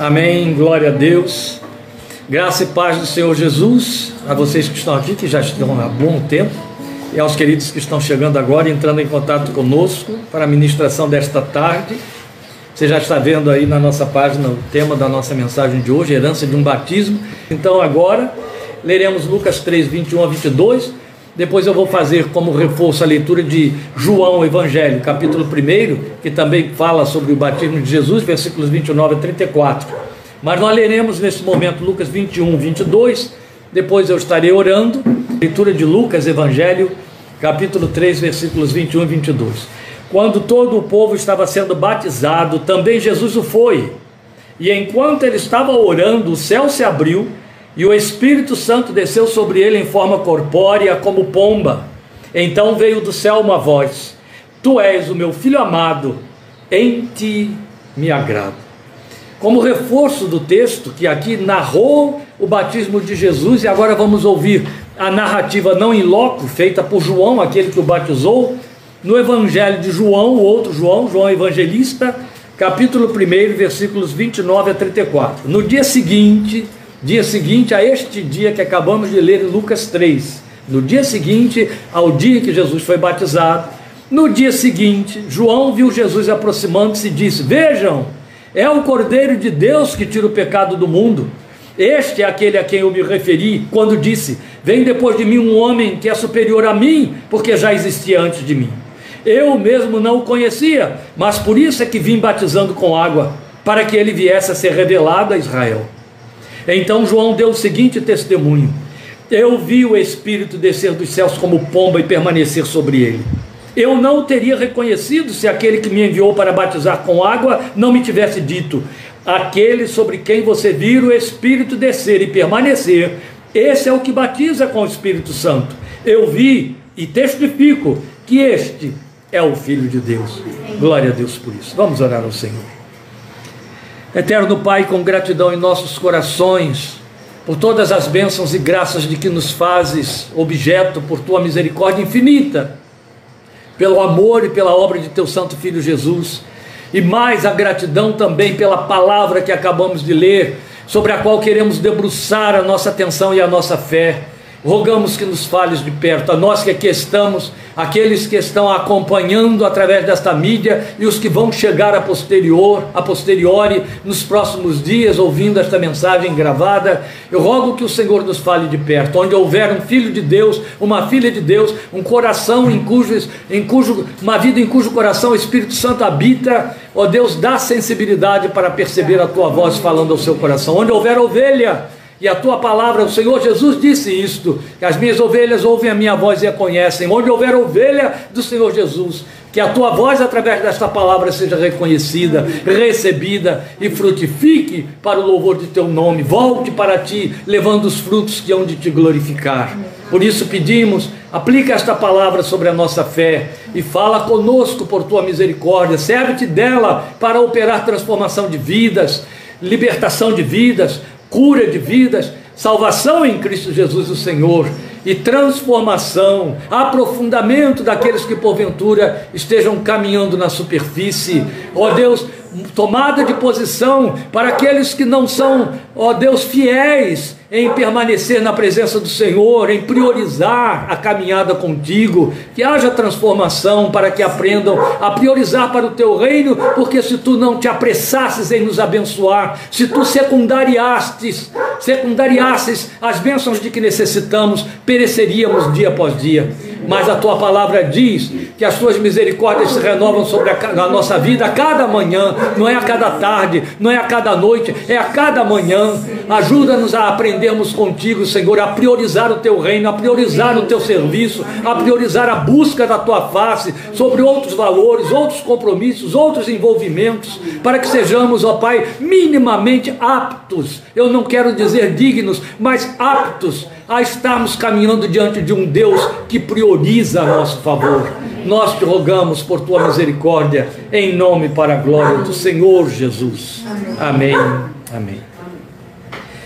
Amém. Glória a Deus. Graça e paz do Senhor Jesus a vocês que estão aqui, que já estão há bom tempo, e aos queridos que estão chegando agora, entrando em contato conosco para a ministração desta tarde. Você já está vendo aí na nossa página o tema da nossa mensagem de hoje, herança de um batismo. Então agora leremos Lucas 3, 21 a 22. Depois eu vou fazer como reforço a leitura de João Evangelho, capítulo 1, que também fala sobre o batismo de Jesus, versículos 29 a 34. Mas nós leremos nesse momento Lucas 21, 22. Depois eu estarei orando. Leitura de Lucas Evangelho, capítulo 3, versículos 21 e 22. Quando todo o povo estava sendo batizado, também Jesus o foi. E enquanto ele estava orando, o céu se abriu e o Espírito Santo desceu sobre ele em forma corpórea, como pomba. Então veio do céu uma voz: Tu és o meu filho amado, em ti me agrado. Como reforço do texto que aqui narrou o batismo de Jesus, e agora vamos ouvir a narrativa não em loco, feita por João, aquele que o batizou, no Evangelho de João, o outro João, João Evangelista, capítulo 1, versículos 29 a 34. No dia seguinte dia seguinte a este dia que acabamos de ler Lucas 3. No dia seguinte ao dia que Jesus foi batizado, no dia seguinte, João viu Jesus aproximando-se e disse: Vejam, é o Cordeiro de Deus que tira o pecado do mundo. Este é aquele a quem eu me referi quando disse: Vem depois de mim um homem que é superior a mim, porque já existia antes de mim. Eu mesmo não o conhecia, mas por isso é que vim batizando com água, para que ele viesse a ser revelado a Israel. Então João deu o seguinte testemunho: Eu vi o Espírito descer dos céus como pomba e permanecer sobre ele. Eu não o teria reconhecido se aquele que me enviou para batizar com água não me tivesse dito: Aquele sobre quem você vir o Espírito descer e permanecer, esse é o que batiza com o Espírito Santo. Eu vi e testifico que este é o Filho de Deus. Glória a Deus por isso. Vamos orar ao Senhor. Eterno Pai, com gratidão em nossos corações, por todas as bênçãos e graças de que nos fazes objeto por tua misericórdia infinita, pelo amor e pela obra de teu Santo Filho Jesus, e mais a gratidão também pela palavra que acabamos de ler, sobre a qual queremos debruçar a nossa atenção e a nossa fé. Rogamos que nos fales de perto, a nós que aqui estamos, aqueles que estão acompanhando através desta mídia e os que vão chegar a posterior, a posteriori nos próximos dias ouvindo esta mensagem gravada. Eu rogo que o Senhor nos fale de perto, onde houver um filho de Deus, uma filha de Deus, um coração em cujo, em cujo uma vida em cujo coração o Espírito Santo habita, ó Deus, dá sensibilidade para perceber a tua voz falando ao seu coração. Onde houver ovelha, e a tua palavra, o Senhor Jesus disse isto: que as minhas ovelhas ouvem a minha voz e a conhecem. Onde houver ovelha do Senhor Jesus, que a tua voz, através desta palavra, seja reconhecida, recebida e frutifique para o louvor de teu nome. Volte para ti, levando os frutos que hão de te glorificar. Por isso pedimos, aplica esta palavra sobre a nossa fé e fala conosco por tua misericórdia. Serve-te dela para operar transformação de vidas, libertação de vidas, cura de vidas, salvação em Cristo Jesus o Senhor e transformação, aprofundamento daqueles que porventura estejam caminhando na superfície. Ó oh Deus, tomada de posição para aqueles que não são, ó Deus, fiéis em permanecer na presença do Senhor, em priorizar a caminhada contigo, que haja transformação para que aprendam a priorizar para o teu reino, porque se tu não te apressasses em nos abençoar, se tu secundariastes, secundariasses as bênçãos de que necessitamos, pereceríamos dia após dia. Mas a tua palavra diz que as tuas misericórdias se renovam sobre a, a nossa vida a cada manhã, não é a cada tarde, não é a cada noite, é a cada manhã. Ajuda-nos a aprendermos contigo, Senhor, a priorizar o teu reino, a priorizar o teu serviço, a priorizar a busca da tua face sobre outros valores, outros compromissos, outros envolvimentos, para que sejamos, ó Pai, minimamente aptos. Eu não quero dizer dignos, mas aptos a estarmos caminhando diante de um Deus que prioriza a nosso favor. Nós te rogamos por tua misericórdia, em nome para a glória do Senhor Jesus. Amém. Amém.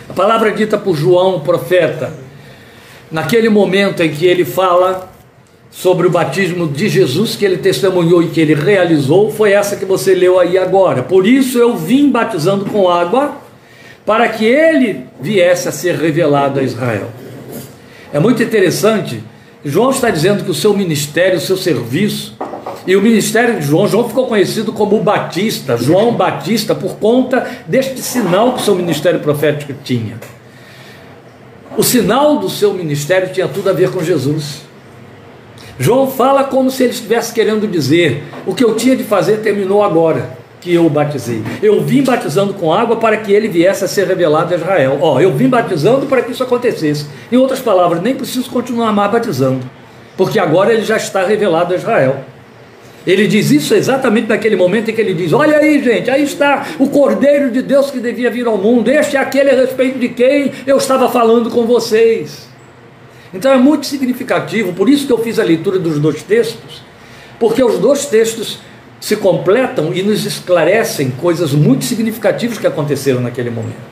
A palavra dita por João, profeta, naquele momento em que ele fala sobre o batismo de Jesus que ele testemunhou e que ele realizou, foi essa que você leu aí agora. Por isso eu vim batizando com água para que ele viesse a ser revelado a Israel. É muito interessante, João está dizendo que o seu ministério, o seu serviço, e o ministério de João, João ficou conhecido como Batista, João Batista, por conta deste sinal que o seu ministério profético tinha. O sinal do seu ministério tinha tudo a ver com Jesus. João fala como se ele estivesse querendo dizer: o que eu tinha de fazer terminou agora que eu o batizei. Eu vim batizando com água para que ele viesse a ser revelado a Israel. Ó, eu vim batizando para que isso acontecesse. Em outras palavras, nem preciso continuar mais batizando, porque agora ele já está revelado a Israel. Ele diz isso exatamente naquele momento em que ele diz: Olha aí, gente, aí está o Cordeiro de Deus que devia vir ao mundo. Este é aquele a respeito de quem eu estava falando com vocês. Então é muito significativo, por isso que eu fiz a leitura dos dois textos, porque os dois textos se completam e nos esclarecem coisas muito significativas que aconteceram naquele momento.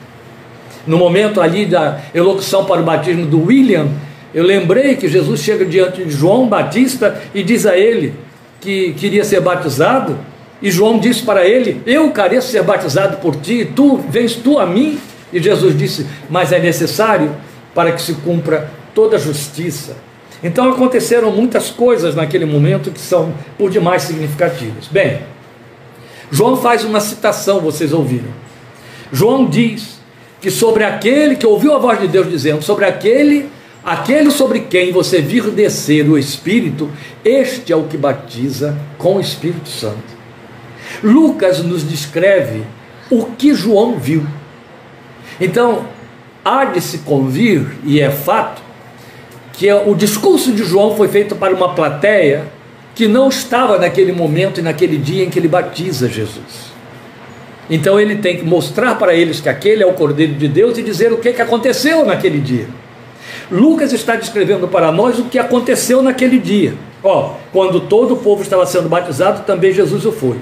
No momento ali da elocução para o batismo do William, eu lembrei que Jesus chega diante de João Batista e diz a ele que queria ser batizado, e João disse para ele: Eu careço ser batizado por ti, e tu vens tu a mim? E Jesus disse: Mas é necessário para que se cumpra toda a justiça. Então aconteceram muitas coisas naquele momento que são por demais significativas. Bem, João faz uma citação, vocês ouviram. João diz que sobre aquele que ouviu a voz de Deus dizendo, sobre aquele, aquele sobre quem você vir descer o Espírito, este é o que batiza com o Espírito Santo. Lucas nos descreve o que João viu. Então, há de se convir, e é fato, que o discurso de João foi feito para uma plateia que não estava naquele momento e naquele dia em que ele batiza Jesus. Então ele tem que mostrar para eles que aquele é o Cordeiro de Deus e dizer o que, que aconteceu naquele dia. Lucas está descrevendo para nós o que aconteceu naquele dia. Ó, quando todo o povo estava sendo batizado, também Jesus o foi.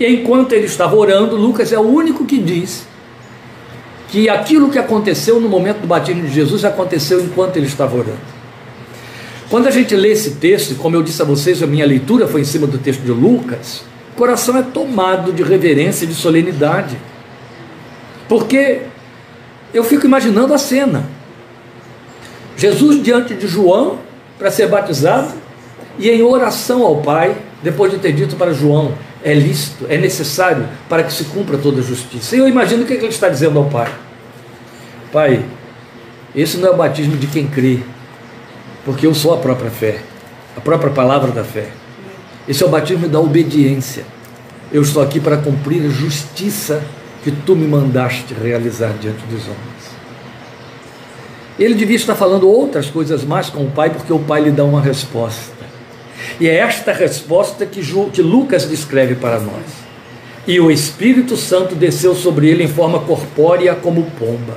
E enquanto ele estava orando, Lucas é o único que diz que aquilo que aconteceu no momento do batismo de Jesus aconteceu enquanto ele estava orando. Quando a gente lê esse texto, como eu disse a vocês, a minha leitura foi em cima do texto de Lucas, o coração é tomado de reverência e de solenidade. Porque eu fico imaginando a cena. Jesus diante de João para ser batizado e em oração ao Pai, depois de ter dito para João: é lícito, é necessário para que se cumpra toda a justiça. E eu imagino o que ele está dizendo ao Pai: Pai, esse não é o batismo de quem crê, porque eu sou a própria fé, a própria palavra da fé. Esse é o batismo da obediência. Eu estou aqui para cumprir a justiça que tu me mandaste realizar diante dos homens. Ele devia estar falando outras coisas mais com o Pai, porque o Pai lhe dá uma resposta. E é esta resposta que, que Lucas descreve para nós. E o Espírito Santo desceu sobre ele em forma corpórea como pomba.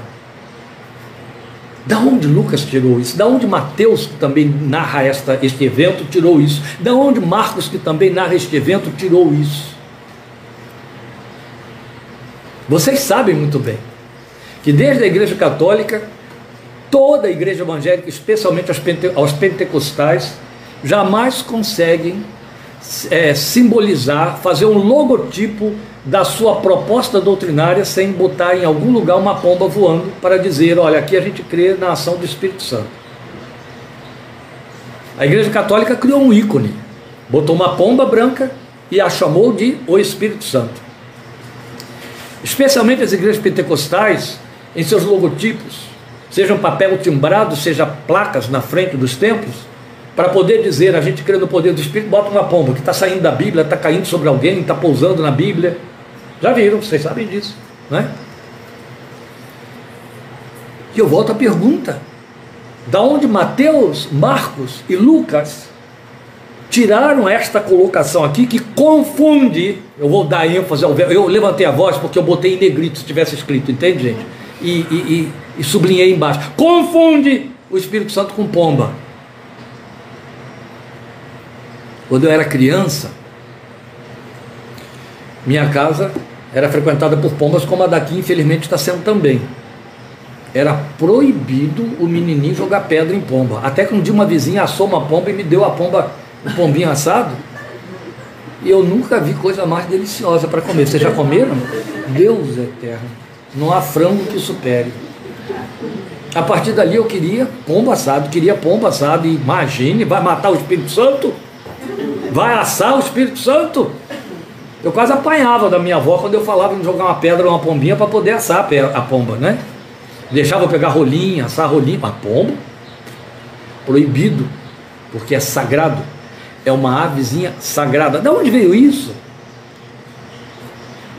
Da onde Lucas tirou isso? Da onde Mateus, que também narra esta, este evento, tirou isso? Da onde Marcos, que também narra este evento, tirou isso? Vocês sabem muito bem que desde a Igreja Católica, toda a Igreja Evangélica, especialmente aos pentecostais, jamais conseguem é, simbolizar, fazer um logotipo da sua proposta doutrinária sem botar em algum lugar uma pomba voando para dizer: olha, aqui a gente crê na ação do Espírito Santo. A Igreja Católica criou um ícone, botou uma pomba branca e a chamou de o Espírito Santo. Especialmente as igrejas pentecostais, em seus logotipos, sejam papel timbrado, seja placas na frente dos templos, para poder dizer, a gente crê no poder do Espírito, bota uma pomba que está saindo da Bíblia, está caindo sobre alguém, está pousando na Bíblia. Já viram, vocês sabem disso, não é? E eu volto à pergunta: da onde Mateus, Marcos e Lucas tiraram esta colocação aqui que confunde? Eu vou dar ênfase ao Eu levantei a voz porque eu botei em negrito se tivesse escrito, entende, gente? E, e, e, e sublinhei embaixo: confunde o Espírito Santo com pomba. Quando eu era criança, minha casa era frequentada por pombas, como a daqui, infelizmente, está sendo também. Era proibido o menininho jogar pedra em pomba. Até que um dia uma vizinha assou uma pomba e me deu a pomba, o pombinho assado. E eu nunca vi coisa mais deliciosa para comer. Vocês já comeram? Deus eterno. Não há frango que supere. A partir dali eu queria pombo assado, queria pombo assado. Imagine, vai matar o Espírito Santo? Vai assar o Espírito Santo? Eu quase apanhava da minha avó quando eu falava em jogar uma pedra ou uma pombinha para poder assar a pomba, né? Deixava eu pegar rolinha, assar rolinha, mas pombo, proibido, porque é sagrado. É uma avezinha sagrada. De onde veio isso?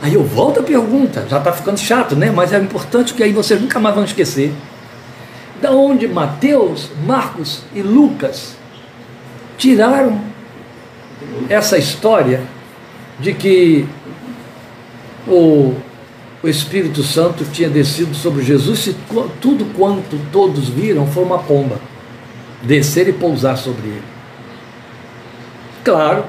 Aí eu volto a pergunta, já está ficando chato, né? Mas é importante que aí vocês nunca mais vão esquecer. Da onde Mateus, Marcos e Lucas tiraram essa história de que o, o Espírito Santo tinha descido sobre Jesus, se tudo quanto todos viram foi uma pomba descer e pousar sobre ele. Claro,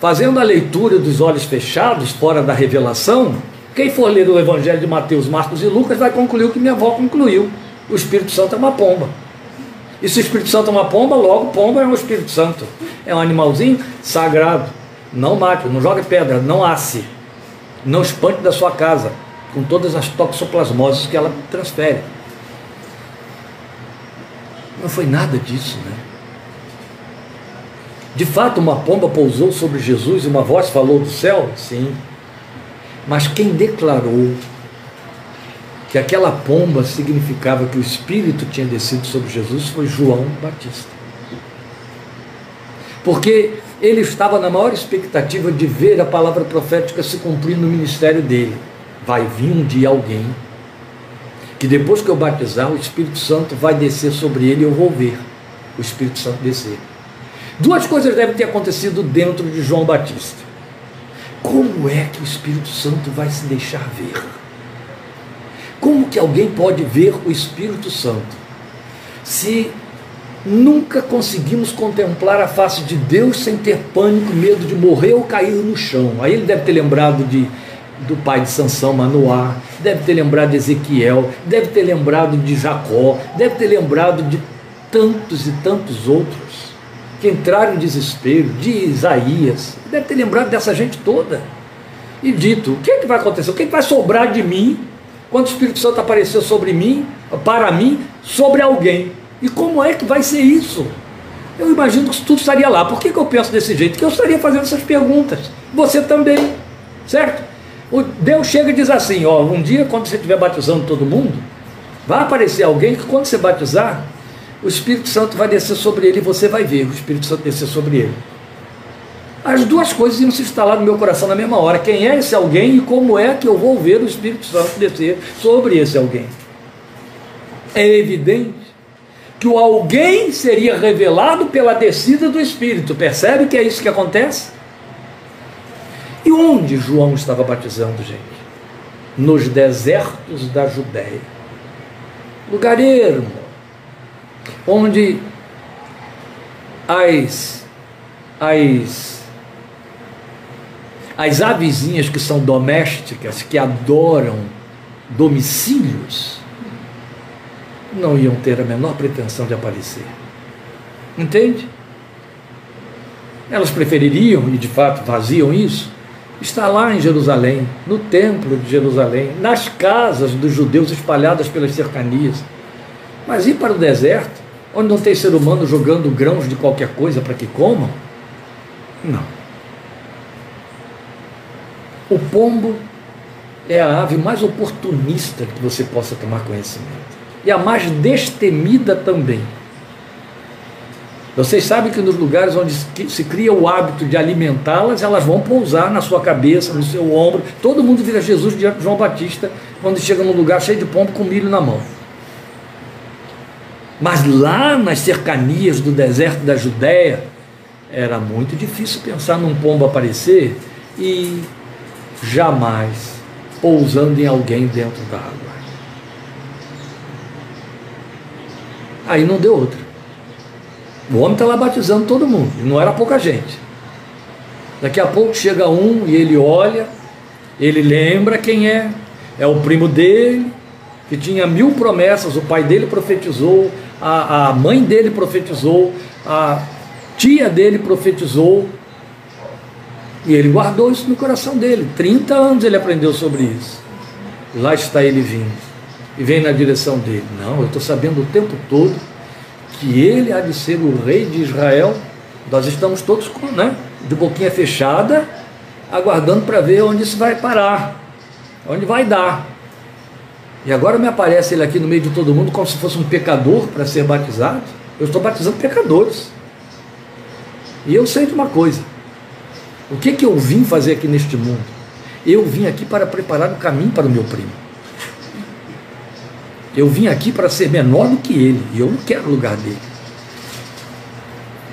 fazendo a leitura dos olhos fechados, fora da revelação, quem for ler o Evangelho de Mateus, Marcos e Lucas vai concluir o que minha avó concluiu: o Espírito Santo é uma pomba. E se o Espírito Santo é uma pomba, logo pomba é um Espírito Santo. É um animalzinho sagrado. Não mate, não jogue pedra, não asse. Não espante da sua casa, com todas as toxoplasmoses que ela transfere. Não foi nada disso, né? De fato, uma pomba pousou sobre Jesus e uma voz falou do céu? Sim. Mas quem declarou que aquela pomba significava que o Espírito tinha descido sobre Jesus foi João Batista. Porque ele estava na maior expectativa de ver a palavra profética se cumprir no ministério dele. Vai vir um dia alguém que depois que eu batizar, o Espírito Santo vai descer sobre ele e eu vou ver o Espírito Santo descer. Duas coisas devem ter acontecido dentro de João Batista. Como é que o Espírito Santo vai se deixar ver? Como que alguém pode ver o Espírito Santo se nunca conseguimos contemplar a face de Deus sem ter pânico, medo de morrer ou cair no chão? Aí ele deve ter lembrado de do pai de Sansão, Manoá, deve ter lembrado de Ezequiel, deve ter lembrado de Jacó, deve ter lembrado de tantos e tantos outros que entraram em desespero, de Isaías, deve ter lembrado dessa gente toda. E dito: o que, é que vai acontecer? O que, é que vai sobrar de mim quando o Espírito Santo aparecer sobre mim, para mim, sobre alguém? E como é que vai ser isso? Eu imagino que tudo estaria lá. Por que, que eu penso desse jeito? Que eu estaria fazendo essas perguntas. Você também, certo? O Deus chega e diz assim: ó, um dia quando você estiver batizando todo mundo, vai aparecer alguém que quando você batizar, o Espírito Santo vai descer sobre ele e você vai ver o Espírito Santo descer sobre ele. As duas coisas iam se instalar no meu coração na mesma hora. Quem é esse alguém e como é que eu vou ver o Espírito Santo descer sobre esse alguém? É evidente que o alguém seria revelado pela descida do Espírito. Percebe que é isso que acontece? E onde João estava batizando, gente? Nos desertos da Judéia. Lugar ermo, onde as, as, as avezinhas que são domésticas, que adoram domicílios, não iam ter a menor pretensão de aparecer. Entende? Elas prefeririam, e de fato faziam isso, estar lá em Jerusalém, no templo de Jerusalém, nas casas dos judeus espalhadas pelas cercanias. Mas ir para o deserto, onde não tem ser humano jogando grãos de qualquer coisa para que comam? Não. O pombo é a ave mais oportunista que você possa tomar conhecimento. E a mais destemida também. Vocês sabem que nos lugares onde se cria o hábito de alimentá-las, elas vão pousar na sua cabeça, no seu ombro. Todo mundo vira Jesus diante de João Batista quando chega num lugar cheio de pombo com milho na mão. Mas lá nas cercanias do deserto da Judéia, era muito difícil pensar num pombo aparecer e jamais pousando em alguém dentro da água. Aí não deu outra. O homem está lá batizando todo mundo, não era pouca gente. Daqui a pouco chega um e ele olha, ele lembra quem é, é o primo dele, que tinha mil promessas, o pai dele profetizou, a, a mãe dele profetizou, a tia dele profetizou, e ele guardou isso no coração dele. 30 anos ele aprendeu sobre isso. lá está ele vindo, e vem na direção dele. Não, eu estou sabendo o tempo todo que ele há de ser o rei de Israel. Nós estamos todos com, né, de boquinha fechada, aguardando para ver onde isso vai parar, onde vai dar. E agora me aparece ele aqui no meio de todo mundo como se fosse um pecador para ser batizado. Eu estou batizando pecadores. E eu sei de uma coisa: o que, que eu vim fazer aqui neste mundo? Eu vim aqui para preparar o caminho para o meu primo. Eu vim aqui para ser menor do que ele, e eu não quero o lugar dele.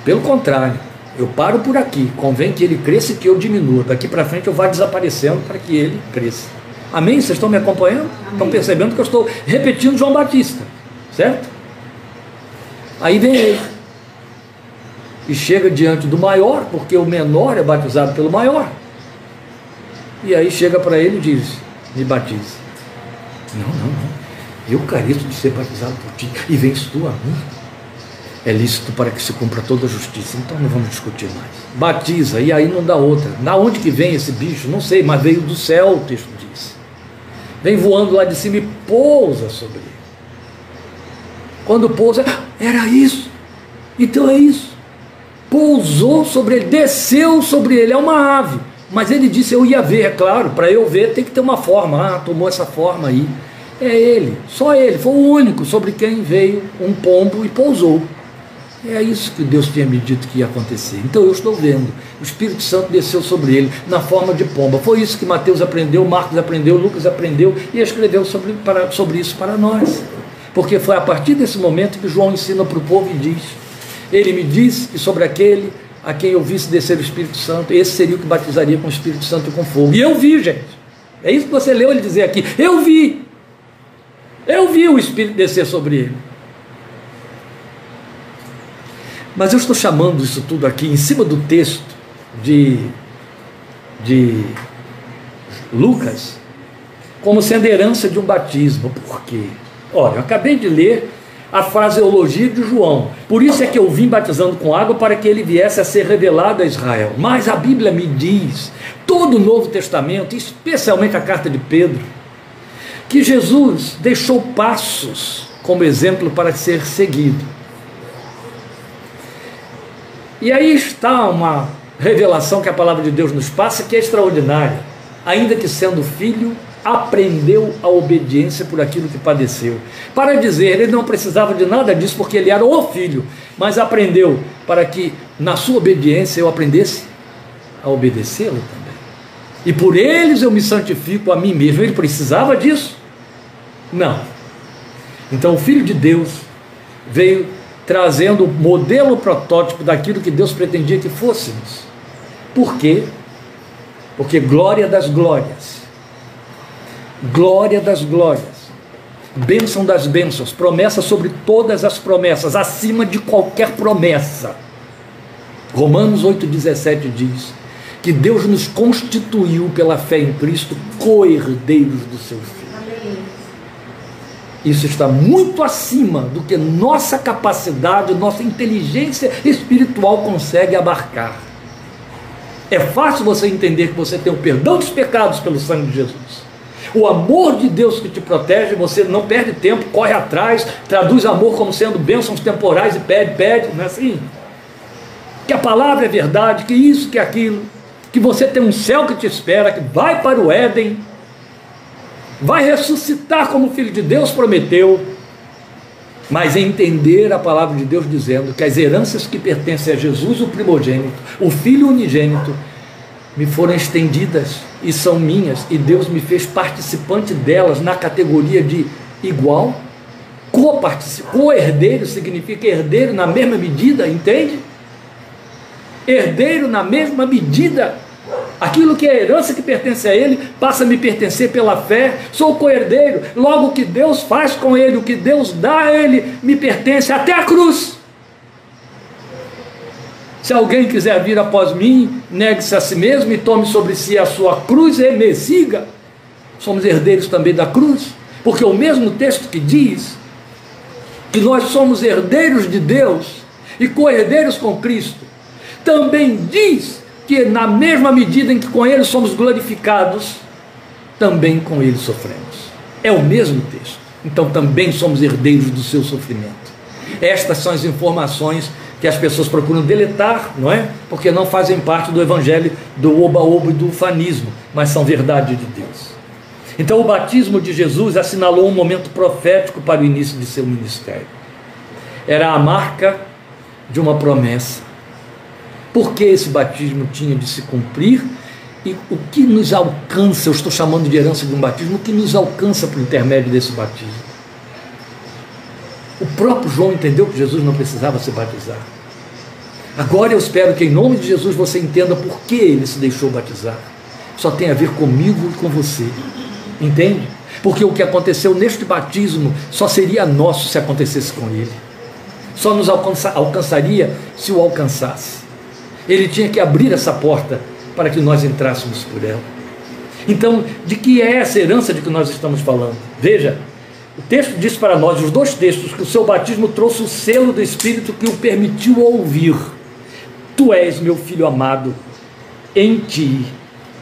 Pelo contrário, eu paro por aqui, convém que ele cresça e que eu diminua. Daqui para frente eu vá desaparecendo para que ele cresça. Amém? Vocês estão me acompanhando? Amém. Estão percebendo que eu estou repetindo João Batista, certo? Aí vem ele. E chega diante do maior, porque o menor é batizado pelo maior. E aí chega para ele e diz: Me batize. Não, não, não. Eu careço de ser batizado por ti. E vens tu a mim. É lícito para que se cumpra toda a justiça. Então não vamos discutir mais. Batiza, e aí não dá outra. Na onde que vem esse bicho? Não sei, mas veio do céu, o texto diz. Vem voando lá de cima e pousa sobre ele. Quando pousa, era isso. Então é isso. Pousou sobre ele, desceu sobre ele, é uma ave. Mas ele disse: Eu ia ver, é claro, para eu ver tem que ter uma forma. Ah, tomou essa forma aí. É ele, só ele, foi o único sobre quem veio um pombo e pousou. É isso que Deus tinha me dito que ia acontecer. Então eu estou vendo. O Espírito Santo desceu sobre ele na forma de pomba. Foi isso que Mateus aprendeu, Marcos aprendeu, Lucas aprendeu e escreveu sobre, para, sobre isso para nós. Porque foi a partir desse momento que João ensina para o povo e diz: Ele me disse que sobre aquele a quem eu visse descer o Espírito Santo, esse seria o que batizaria com o Espírito Santo e com fogo. E eu vi, gente. É isso que você leu ele dizer aqui. Eu vi. Eu vi o Espírito descer sobre ele. Mas eu estou chamando isso tudo aqui em cima do texto de, de Lucas como sendo herança de um batismo. Por quê? Olha, eu acabei de ler a fraseologia de João. Por isso é que eu vim batizando com água para que ele viesse a ser revelado a Israel. Mas a Bíblia me diz, todo o Novo Testamento, especialmente a carta de Pedro, que Jesus deixou passos como exemplo para ser seguido. E aí está uma revelação que a palavra de Deus nos passa que é extraordinária. Ainda que sendo filho, aprendeu a obediência por aquilo que padeceu. Para dizer, ele não precisava de nada disso porque ele era o filho, mas aprendeu para que na sua obediência eu aprendesse a obedecê-lo também. E por eles eu me santifico a mim mesmo. Ele precisava disso? Não. Então o Filho de Deus veio trazendo o modelo protótipo daquilo que Deus pretendia que fôssemos. Por quê? Porque glória das glórias glória das glórias, bênção das bênçãos, promessa sobre todas as promessas, acima de qualquer promessa. Romanos 8,17 diz que Deus nos constituiu pela fé em Cristo co-herdeiros do seu Filho. Isso está muito acima do que nossa capacidade, nossa inteligência espiritual consegue abarcar. É fácil você entender que você tem o perdão dos pecados pelo sangue de Jesus o amor de Deus que te protege, você não perde tempo, corre atrás, traduz amor como sendo bênçãos temporais e pede, pede, não é assim? Que a palavra é verdade, que isso, que aquilo, que você tem um céu que te espera, que vai para o Éden, vai ressuscitar como filho de Deus prometeu, mas entender a palavra de Deus dizendo que as heranças que pertencem a Jesus, o primogênito, o filho unigênito, me foram estendidas e são minhas, e Deus me fez participante delas na categoria de igual. Co-herdeiro significa herdeiro na mesma medida, entende? Herdeiro na mesma medida. Aquilo que é herança que pertence a ele passa a me pertencer pela fé. Sou co-herdeiro. Logo, o que Deus faz com ele, o que Deus dá a ele, me pertence até a cruz. Se alguém quiser vir após mim, negue-se a si mesmo e tome sobre si a sua cruz e me siga. Somos herdeiros também da cruz, porque o mesmo texto que diz que nós somos herdeiros de Deus e co-herdeiros com Cristo, também diz que na mesma medida em que com Ele somos glorificados, também com Ele sofremos. É o mesmo texto. Então também somos herdeiros do seu sofrimento. Estas são as informações que as pessoas procuram deletar, não é? Porque não fazem parte do evangelho do oba-oba e do ufanismo, mas são verdade de Deus. Então o batismo de Jesus assinalou um momento profético para o início de seu ministério. Era a marca de uma promessa. Por que esse batismo tinha de se cumprir? E o que nos alcança, eu estou chamando de herança de um batismo, o que nos alcança por intermédio desse batismo? Próprio João entendeu que Jesus não precisava se batizar. Agora eu espero que em nome de Jesus você entenda por que ele se deixou batizar. Só tem a ver comigo e com você. Entende? Porque o que aconteceu neste batismo só seria nosso se acontecesse com ele. Só nos alcança, alcançaria se o alcançasse. Ele tinha que abrir essa porta para que nós entrássemos por ela. Então, de que é essa herança de que nós estamos falando? Veja, o texto diz para nós, os dois textos, que o seu batismo trouxe o selo do Espírito que o permitiu ouvir. Tu és meu filho amado, em ti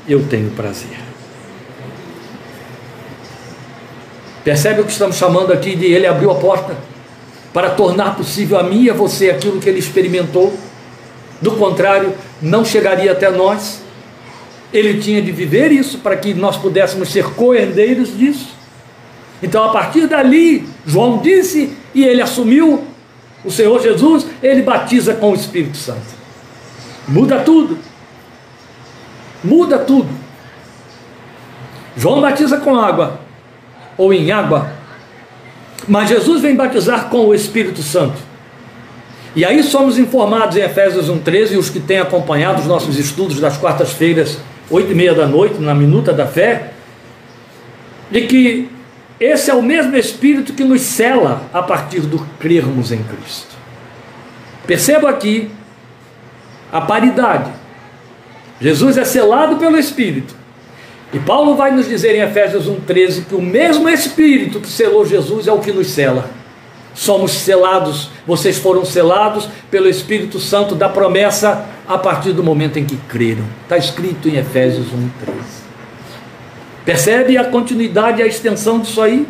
eu tenho prazer. Percebe o que estamos chamando aqui de ele abriu a porta para tornar possível a mim e a você aquilo que ele experimentou. Do contrário, não chegaria até nós. Ele tinha de viver isso para que nós pudéssemos ser co-herdeiros disso. Então, a partir dali, João disse e ele assumiu o Senhor Jesus, ele batiza com o Espírito Santo. Muda tudo. Muda tudo. João batiza com água ou em água, mas Jesus vem batizar com o Espírito Santo. E aí somos informados em Efésios 1,13, os que têm acompanhado os nossos estudos das quartas-feiras, oito e meia da noite, na Minuta da Fé, de que esse é o mesmo Espírito que nos cela a partir do crermos em Cristo. Perceba aqui a paridade. Jesus é selado pelo Espírito. E Paulo vai nos dizer em Efésios 1,13 que o mesmo Espírito que selou Jesus é o que nos cela. Somos selados, vocês foram selados pelo Espírito Santo da promessa a partir do momento em que creram. Está escrito em Efésios 1,13. Percebe a continuidade e a extensão disso aí?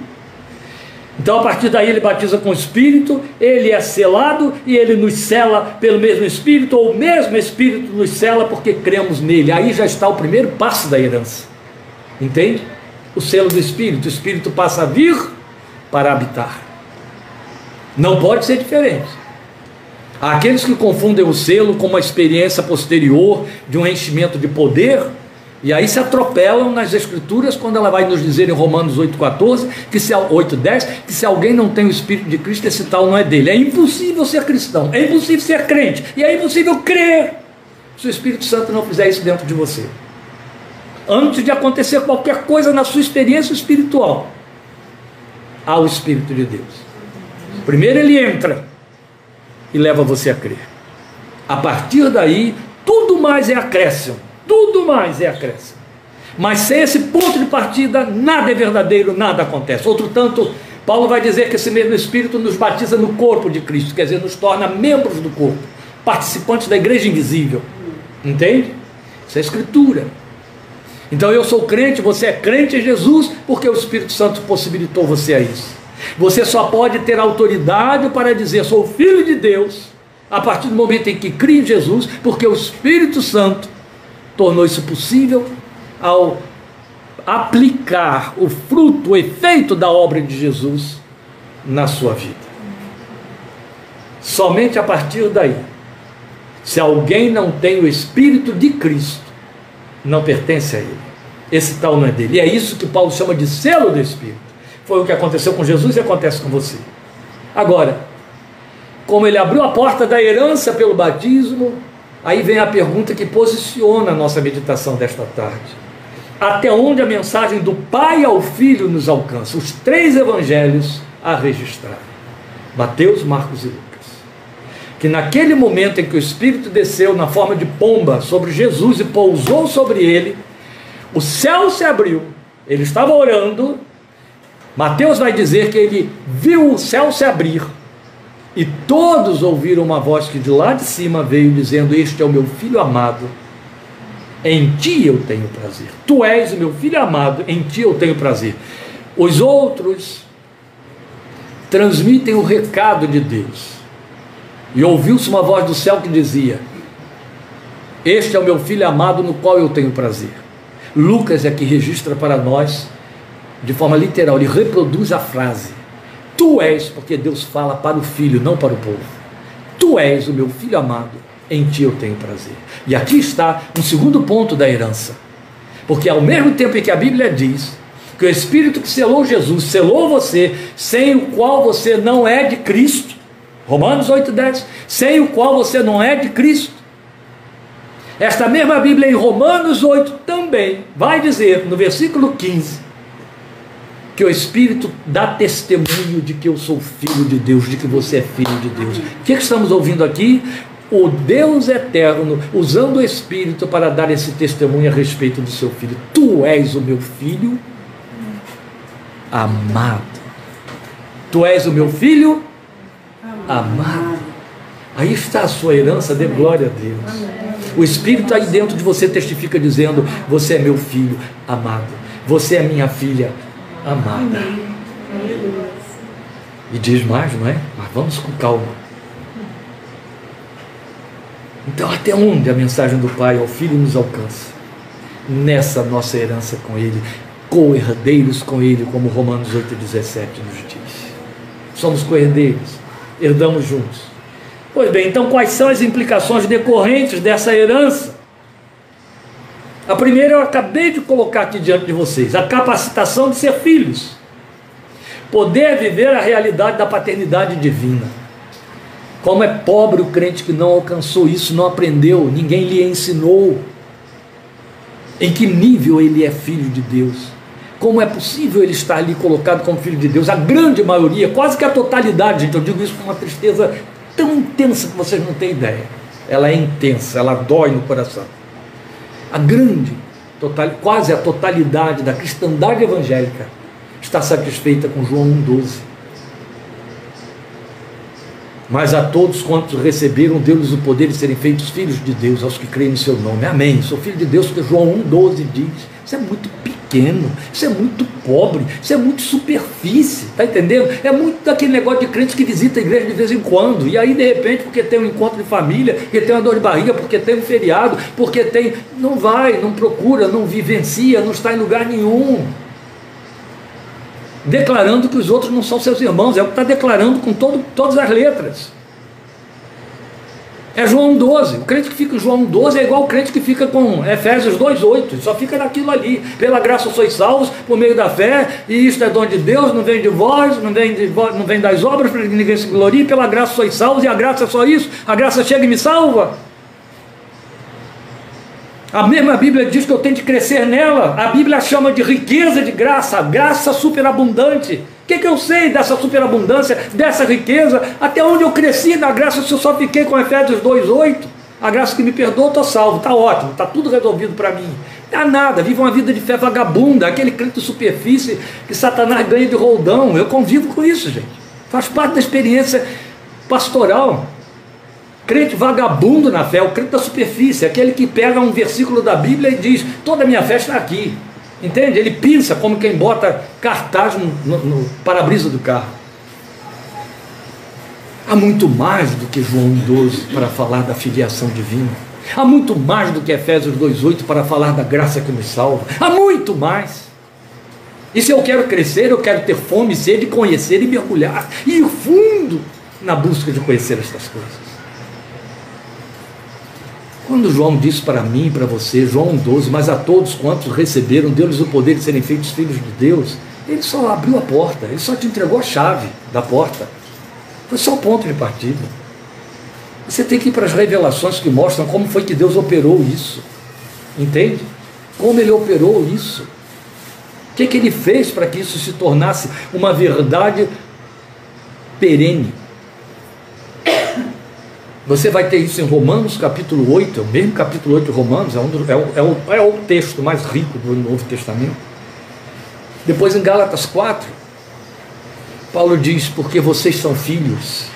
Então, a partir daí, ele batiza com o Espírito, ele é selado e ele nos sela pelo mesmo Espírito, ou o mesmo Espírito nos sela porque cremos nele. Aí já está o primeiro passo da herança. Entende? O selo do Espírito. O Espírito passa a vir para habitar. Não pode ser diferente. Há aqueles que confundem o selo com uma experiência posterior de um enchimento de poder e aí se atropelam nas escrituras quando ela vai nos dizer em Romanos 8,14, que se 8,10, que se alguém não tem o Espírito de Cristo, esse tal não é dele. É impossível ser cristão, é impossível ser crente, e é impossível crer se o Espírito Santo não fizer isso dentro de você. Antes de acontecer qualquer coisa na sua experiência espiritual, há o Espírito de Deus. Primeiro ele entra e leva você a crer. A partir daí, tudo mais é acréscimo tudo mais é acréscimo. Mas sem esse ponto de partida, nada é verdadeiro, nada acontece. Outro tanto, Paulo vai dizer que esse mesmo Espírito nos batiza no corpo de Cristo, quer dizer, nos torna membros do corpo, participantes da igreja invisível. Entende? Isso é escritura. Então eu sou crente, você é crente em Jesus, porque o Espírito Santo possibilitou você a isso. Você só pode ter autoridade para dizer sou filho de Deus a partir do momento em que cria em Jesus, porque o Espírito Santo tornou isso possível ao aplicar o fruto, o efeito da obra de Jesus na sua vida. Somente a partir daí, se alguém não tem o Espírito de Cristo, não pertence a Ele. Esse tal não é dele. E é isso que Paulo chama de selo do Espírito. Foi o que aconteceu com Jesus e acontece com você. Agora, como ele abriu a porta da herança pelo batismo, Aí vem a pergunta que posiciona a nossa meditação desta tarde. Até onde a mensagem do Pai ao Filho nos alcança? Os três evangelhos a registrar: Mateus, Marcos e Lucas. Que naquele momento em que o Espírito desceu na forma de pomba sobre Jesus e pousou sobre ele, o céu se abriu, ele estava orando. Mateus vai dizer que ele viu o céu se abrir e todos ouviram uma voz que de lá de cima veio dizendo: Este é o meu filho amado, em ti eu tenho prazer. Tu és o meu filho amado, em ti eu tenho prazer. Os outros transmitem o recado de Deus. E ouviu-se uma voz do céu que dizia: Este é o meu filho amado no qual eu tenho prazer. Lucas é que registra para nós, de forma literal, ele reproduz a frase: Tu és, porque Deus fala para o filho, não para o povo. Tu és o meu filho amado, em ti eu tenho prazer. E aqui está um segundo ponto da herança. Porque ao mesmo tempo em que a Bíblia diz que o Espírito que selou Jesus selou você, sem o qual você não é de Cristo, Romanos 8,10, sem o qual você não é de Cristo. Esta mesma Bíblia em Romanos 8 também vai dizer, no versículo 15, que o Espírito dá testemunho de que eu sou filho de Deus, de que você é filho de Deus. O que, é que estamos ouvindo aqui? O Deus eterno usando o Espírito para dar esse testemunho a respeito do seu filho. Tu és o meu filho amado. Tu és o meu filho amado. Aí está a sua herança, dê glória a Deus. O Espírito aí dentro de você testifica dizendo: Você é meu filho amado, você é minha filha amada. E diz mais, não é? Mas vamos com calma. Então, até onde a mensagem do Pai ao Filho nos alcança? Nessa nossa herança com Ele, co-herdeiros com Ele, como Romanos 8,17 nos diz. Somos co-herdeiros, herdamos juntos. Pois bem, então quais são as implicações decorrentes dessa herança? A primeira eu acabei de colocar aqui diante de vocês: a capacitação de ser filhos, poder viver a realidade da paternidade divina. Como é pobre o crente que não alcançou isso, não aprendeu, ninguém lhe ensinou. Em que nível ele é filho de Deus? Como é possível ele estar ali colocado como filho de Deus? A grande maioria, quase que a totalidade, gente, eu digo isso com uma tristeza tão intensa que vocês não têm ideia. Ela é intensa, ela dói no coração a grande, total, quase a totalidade da cristandade evangélica está satisfeita com João 1,12. Mas a todos quantos receberam, deu-lhes o poder de serem feitos filhos de Deus, aos que creem no seu nome. Amém. Sou filho de Deus, porque João 1,12 diz. Isso é muito pequeno, isso é muito pobre, isso é muito superfície, tá entendendo? É muito daquele negócio de crentes que visita a igreja de vez em quando, e aí de repente, porque tem um encontro de família, porque tem uma dor de barriga, porque tem um feriado, porque tem. Não vai, não procura, não vivencia, não está em lugar nenhum. Declarando que os outros não são seus irmãos, é o que está declarando com todo, todas as letras. É João 12. O crente que fica em João 12 é igual o crente que fica com Efésios 2,8. Só fica naquilo ali. Pela graça sois salvos por meio da fé, e isto é dom de Deus, não vem de vós, não vem, de vós, não vem das obras para ninguém se glorie. Pela graça sois salvos, e a graça é só isso. A graça chega e me salva. A mesma Bíblia diz que eu tenho de crescer nela. A Bíblia chama de riqueza de graça, graça superabundante. O que, que eu sei dessa superabundância, dessa riqueza? Até onde eu cresci na graça se eu só fiquei com Efésios 2,8? A graça que me perdoa, estou salvo, está ótimo, está tudo resolvido para mim. Dá nada, vive uma vida de fé vagabunda, aquele crente de superfície que Satanás ganha de roldão. Eu convivo com isso, gente. Faz parte da experiência pastoral. Crente vagabundo na fé, o crente da superfície, aquele que pega um versículo da Bíblia e diz: toda a minha fé está aqui. Entende? Ele pensa como quem bota cartaz no, no, no para-brisa do carro. Há muito mais do que João 12 para falar da filiação divina. Há muito mais do que Efésios 2,8 para falar da graça que nos salva. Há muito mais. E se eu quero crescer, eu quero ter fome, sede, conhecer e mergulhar, e ir fundo na busca de conhecer estas coisas. Quando João disse para mim e para você, João 12, mas a todos quantos receberam, deu-lhes o poder de serem feitos filhos de Deus, ele só abriu a porta, ele só te entregou a chave da porta. Foi só o ponto de partida. Você tem que ir para as revelações que mostram como foi que Deus operou isso. Entende? Como ele operou isso. O que, que ele fez para que isso se tornasse uma verdade perene? Você vai ter isso em Romanos capítulo 8, é o mesmo capítulo 8 de Romanos, é, um, é, o, é, o, é o texto mais rico do Novo Testamento. Depois em Gálatas 4, Paulo diz, porque vocês são filhos.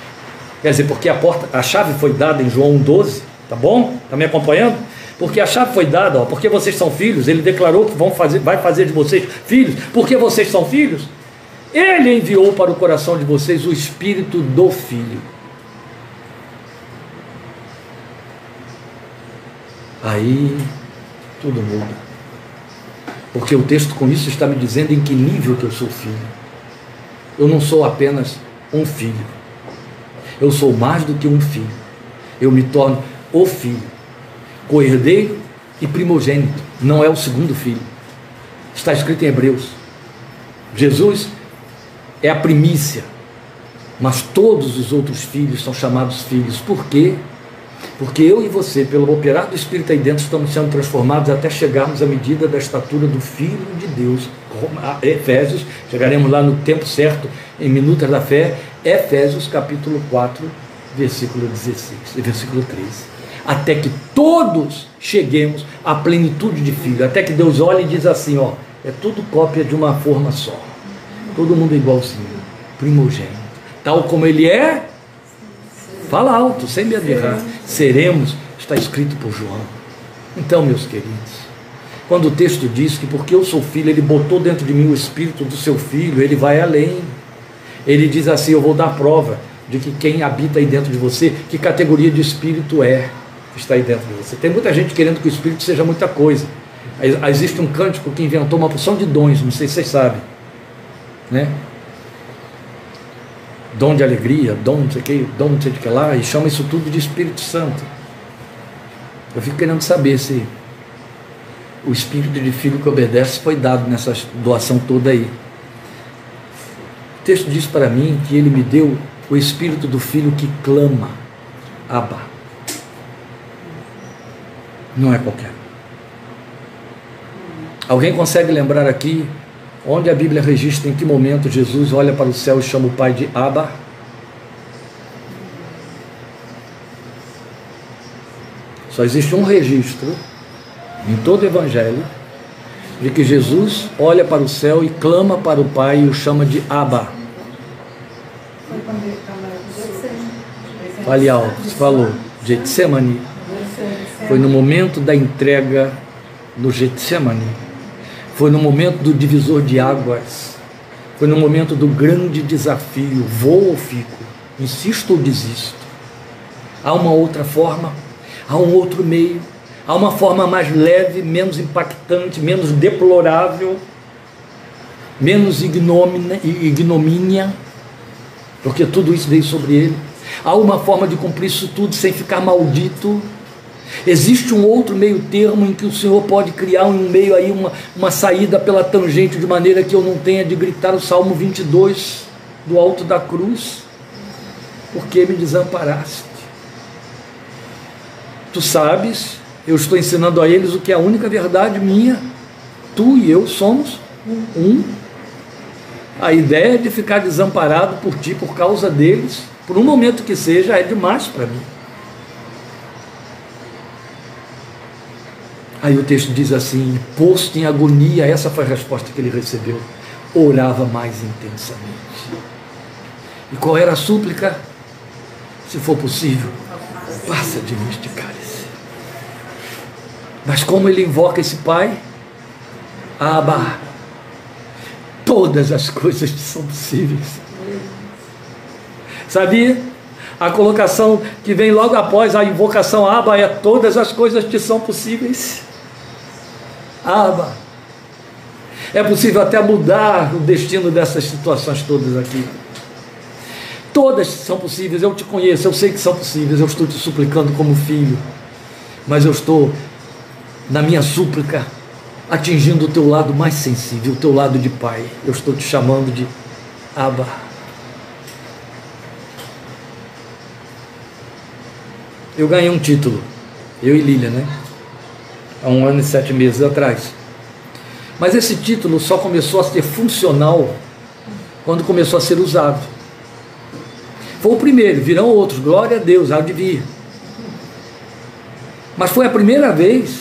Quer dizer, porque a porta, a chave foi dada em João 12, tá bom? Está me acompanhando? Porque a chave foi dada, ó, porque vocês são filhos, ele declarou que vão fazer, vai fazer de vocês filhos, porque vocês são filhos. Ele enviou para o coração de vocês o espírito do filho. Aí tudo muda. Porque o texto com isso está me dizendo em que nível que eu sou filho. Eu não sou apenas um filho. Eu sou mais do que um filho. Eu me torno o filho, co-herdeiro e primogênito. Não é o segundo filho. Está escrito em Hebreus. Jesus é a primícia, mas todos os outros filhos são chamados filhos. Por quê? Porque eu e você, pelo operar do Espírito aí dentro, estamos sendo transformados até chegarmos à medida da estatura do Filho de Deus. Efésios, chegaremos lá no tempo certo, em Minutas da Fé, Efésios capítulo 4, versículo 16 e versículo 13. Até que todos cheguemos à plenitude de filho, até que Deus olhe e diz assim, ó, é tudo cópia de uma forma só. Todo mundo igualzinho, primogênito. Tal como ele é, Fala alto, sem medo de errar. Seremos, está escrito por João. Então, meus queridos, quando o texto diz que porque eu sou filho, ele botou dentro de mim o espírito do seu filho, ele vai além. Ele diz assim: Eu vou dar prova de que quem habita aí dentro de você, que categoria de espírito é que está aí dentro de você. Tem muita gente querendo que o espírito seja muita coisa. Existe um cântico que inventou uma porção de dons, não sei se vocês sabem. Né? Dom de alegria, dom não sei o que, dom não sei de que lá, e chama isso tudo de Espírito Santo. Eu fico querendo saber se o espírito de filho que obedece foi dado nessa doação toda aí. O texto diz para mim que ele me deu o espírito do filho que clama, Abba. Não é qualquer. Alguém consegue lembrar aqui Onde a Bíblia registra em que momento Jesus olha para o céu e chama o Pai de Abba? Só existe um registro em todo o Evangelho de que Jesus olha para o céu e clama para o Pai e o chama de Abba. Fale alto, falou, Getsemane. Foi no momento da entrega do Getsemane foi no momento do divisor de águas. Foi no momento do grande desafio. Vou ou fico? Insisto ou desisto? Há uma outra forma? Há um outro meio? Há uma forma mais leve, menos impactante, menos deplorável, menos ignomínia, porque tudo isso veio sobre ele. Há uma forma de cumprir isso tudo sem ficar maldito Existe um outro meio termo em que o Senhor pode criar um meio aí, uma, uma saída pela tangente, de maneira que eu não tenha de gritar o Salmo 22 do alto da cruz, porque me desamparaste. Tu sabes, eu estou ensinando a eles o que é a única verdade minha. Tu e eu somos um. A ideia de ficar desamparado por ti, por causa deles, por um momento que seja, é demais para mim. Aí o texto diz assim: posto em agonia, essa foi a resposta que ele recebeu. Orava mais intensamente. E qual era a súplica? Se for possível, passa de mim este cálice. Mas como ele invoca esse pai? Abba, todas as coisas são possíveis. Sabia? A colocação que vem logo após a invocação Abba é todas as coisas que são possíveis. Aba. É possível até mudar o destino dessas situações todas aqui. Todas são possíveis, eu te conheço, eu sei que são possíveis, eu estou te suplicando como filho, mas eu estou, na minha súplica, atingindo o teu lado mais sensível, o teu lado de pai. Eu estou te chamando de Abba. Eu ganhei um título, eu e Lília, né? Há um ano e sete meses atrás. Mas esse título só começou a ser funcional quando começou a ser usado. Foi o primeiro, virão outros, glória a Deus, há de vir. Mas foi a primeira vez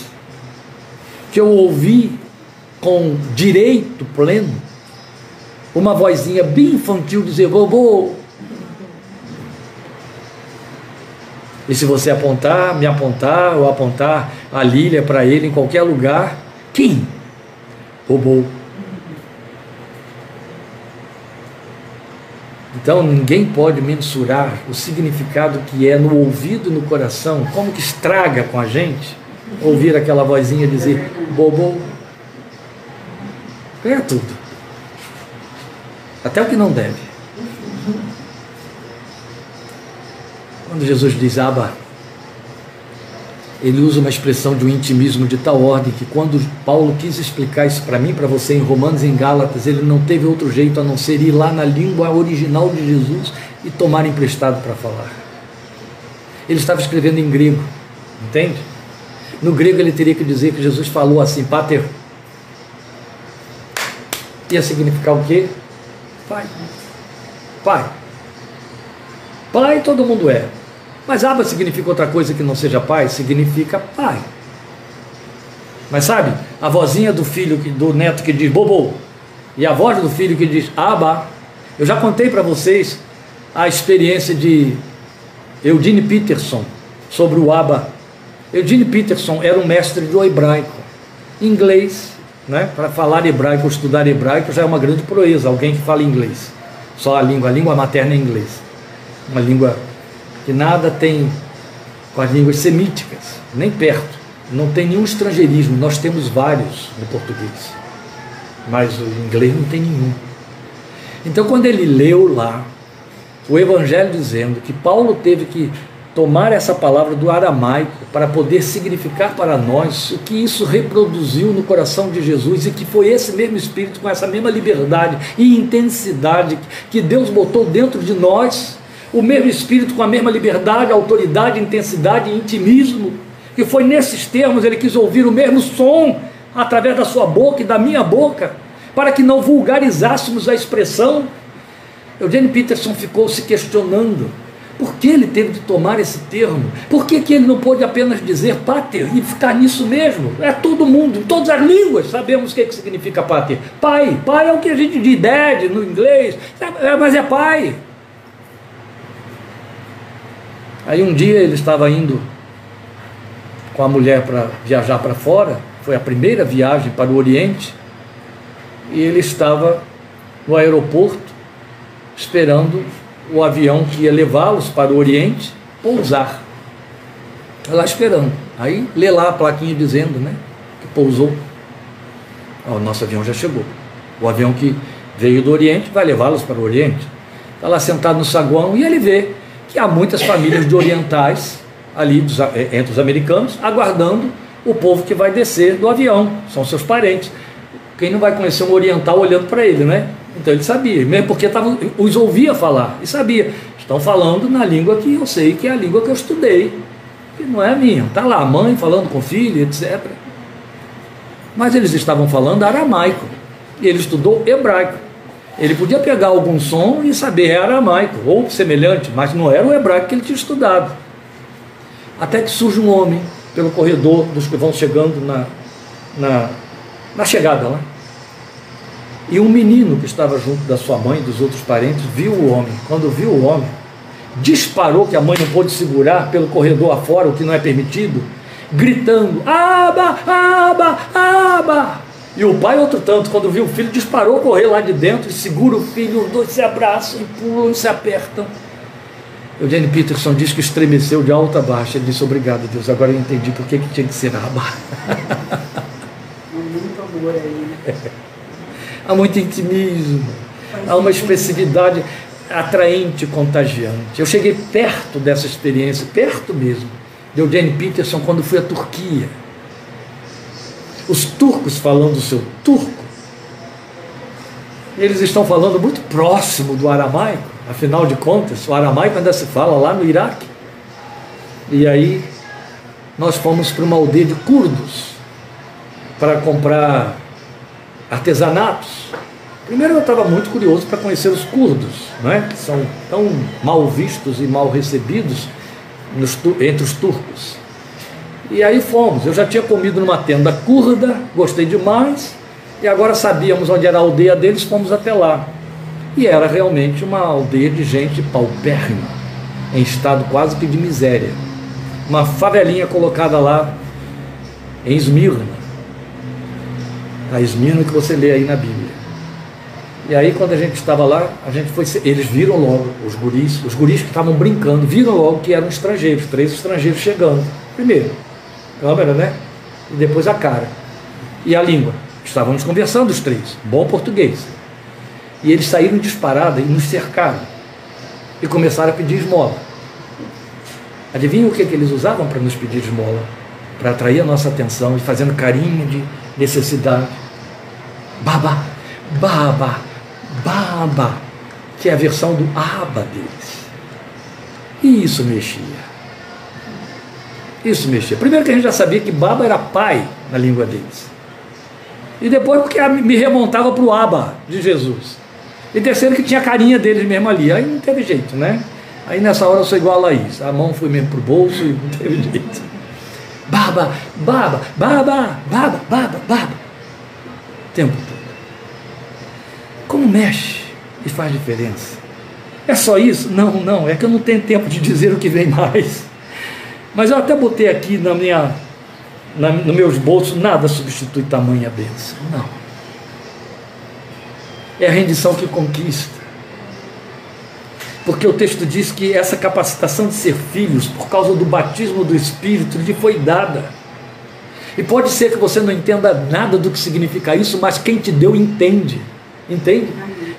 que eu ouvi com direito pleno uma vozinha bem infantil dizer: Vovô, E se você apontar, me apontar, ou apontar a Lília para ele em qualquer lugar, quem? Roubou. Então ninguém pode mensurar o significado que é no ouvido e no coração, como que estraga com a gente ouvir aquela vozinha dizer bobo. Ganha tudo. Até o que não deve. Quando Jesus diz Abba, ele usa uma expressão de um intimismo de tal ordem que quando Paulo quis explicar isso para mim, para você, em Romanos e em Gálatas, ele não teve outro jeito a não ser ir lá na língua original de Jesus e tomar emprestado para falar. Ele estava escrevendo em grego, entende? No grego ele teria que dizer que Jesus falou assim, pater. Ia significar o quê? Pai. Pai. Pai todo mundo é. Mas Abba significa outra coisa que não seja pai, significa pai. Mas sabe, a vozinha do filho, do neto que diz bobo, e a voz do filho que diz Abba. Eu já contei para vocês a experiência de Eugene Peterson sobre o Abba. Eugene Peterson era um mestre do hebraico, inglês, né? Para falar hebraico estudar hebraico já é uma grande proeza, alguém que fala inglês. Só a língua, a língua materna é inglês. Uma língua que nada tem com as línguas semíticas, nem perto. Não tem nenhum estrangeirismo, nós temos vários no português, mas o inglês não tem nenhum. Então, quando ele leu lá o Evangelho dizendo que Paulo teve que tomar essa palavra do aramaico para poder significar para nós o que isso reproduziu no coração de Jesus e que foi esse mesmo Espírito, com essa mesma liberdade e intensidade que Deus botou dentro de nós o mesmo espírito com a mesma liberdade, autoridade, intensidade e intimismo. E foi nesses termos ele quis ouvir o mesmo som através da sua boca e da minha boca, para que não vulgarizássemos a expressão. Eugênio Peterson ficou se questionando por que ele teve de tomar esse termo? Por que, que ele não pôde apenas dizer pater e ficar nisso mesmo? É todo mundo, em todas as línguas sabemos o que, que significa pater. Pai, pai é o que a gente diz dad no inglês, é, mas é pai. Aí um dia ele estava indo com a mulher para viajar para fora, foi a primeira viagem para o Oriente, e ele estava no aeroporto esperando o avião que ia levá-los para o Oriente pousar. Lá esperando. Aí lê lá a plaquinha dizendo, né, que pousou. o nosso avião já chegou. O avião que veio do Oriente vai levá-los para o Oriente. Está lá sentado no saguão e ele vê que há muitas famílias de orientais ali dos, é, entre os americanos aguardando o povo que vai descer do avião, são seus parentes. Quem não vai conhecer um oriental olhando para ele, né? Então ele sabia, mesmo porque tava, os ouvia falar e sabia. Estão falando na língua que eu sei que é a língua que eu estudei, que não é a minha. Está lá a mãe falando com o filho, etc. Mas eles estavam falando aramaico e ele estudou hebraico. Ele podia pegar algum som e saber é aramaico ou semelhante, mas não era o hebraico que ele tinha estudado. Até que surge um homem pelo corredor dos que vão chegando na, na, na chegada lá. E um menino que estava junto da sua mãe e dos outros parentes viu o homem. Quando viu o homem, disparou que a mãe não pôde segurar pelo corredor afora, o que não é permitido, gritando: Aba, aba, aba. E o pai, outro tanto, quando viu o filho, disparou, correr lá de dentro e segura o filho, os dois se abraçam, pulam, se apertam. Eugênio Peterson diz que estremeceu de alta a baixa. Ele disse: Obrigado, Deus, agora eu entendi por que, que tinha que ser Aba. Muito amor aí, né? Há muito intimismo, há uma expressividade atraente, contagiante. Eu cheguei perto dessa experiência, perto mesmo, de Eugênio Peterson quando fui à Turquia os turcos falando o seu turco, eles estão falando muito próximo do aramaico, afinal de contas, o aramaico ainda se fala lá no Iraque. E aí nós fomos para uma aldeia de curdos para comprar artesanatos. Primeiro eu estava muito curioso para conhecer os curdos, não é? que são tão mal vistos e mal recebidos nos, entre os turcos. E aí fomos. Eu já tinha comido numa tenda curda, gostei demais, e agora sabíamos onde era a aldeia deles, fomos até lá. E era realmente uma aldeia de gente paupérrima, em estado quase que de miséria. uma favelinha colocada lá em Esmirna. A Esmirna que você lê aí na Bíblia. E aí quando a gente estava lá, a gente foi, eles viram logo, os guris, os guris que estavam brincando, viram logo que eram estrangeiros, três estrangeiros chegando. Primeiro, câmera, né? E depois a cara. E a língua. Estávamos conversando os três, bom português. E eles saíram disparada e nos cercaram. E começaram a pedir esmola. Adivinha o que, que eles usavam para nos pedir esmola? Para atrair a nossa atenção e fazendo carinho de necessidade. Baba, baba, baba, que é a versão do aba deles. E isso mexia. Isso mexia. Primeiro que a gente já sabia que baba era pai na língua deles. E depois porque me remontava para o aba de Jesus. E terceiro que tinha a carinha deles mesmo ali. Aí não teve jeito, né? Aí nessa hora eu sou igual a Laís. A mão foi mesmo pro bolso e não teve jeito. Baba, baba, baba, baba, baba, baba. O tempo todo. Como mexe e faz diferença. É só isso? Não, não. É que eu não tenho tempo de dizer o que vem mais. Mas eu até botei aqui na minha, na, meus bolsos, nada substitui tamanha bênção. Não. É a rendição que conquista. Porque o texto diz que essa capacitação de ser filhos, por causa do batismo do Espírito, lhe foi dada. E pode ser que você não entenda nada do que significa isso, mas quem te deu entende. Entende?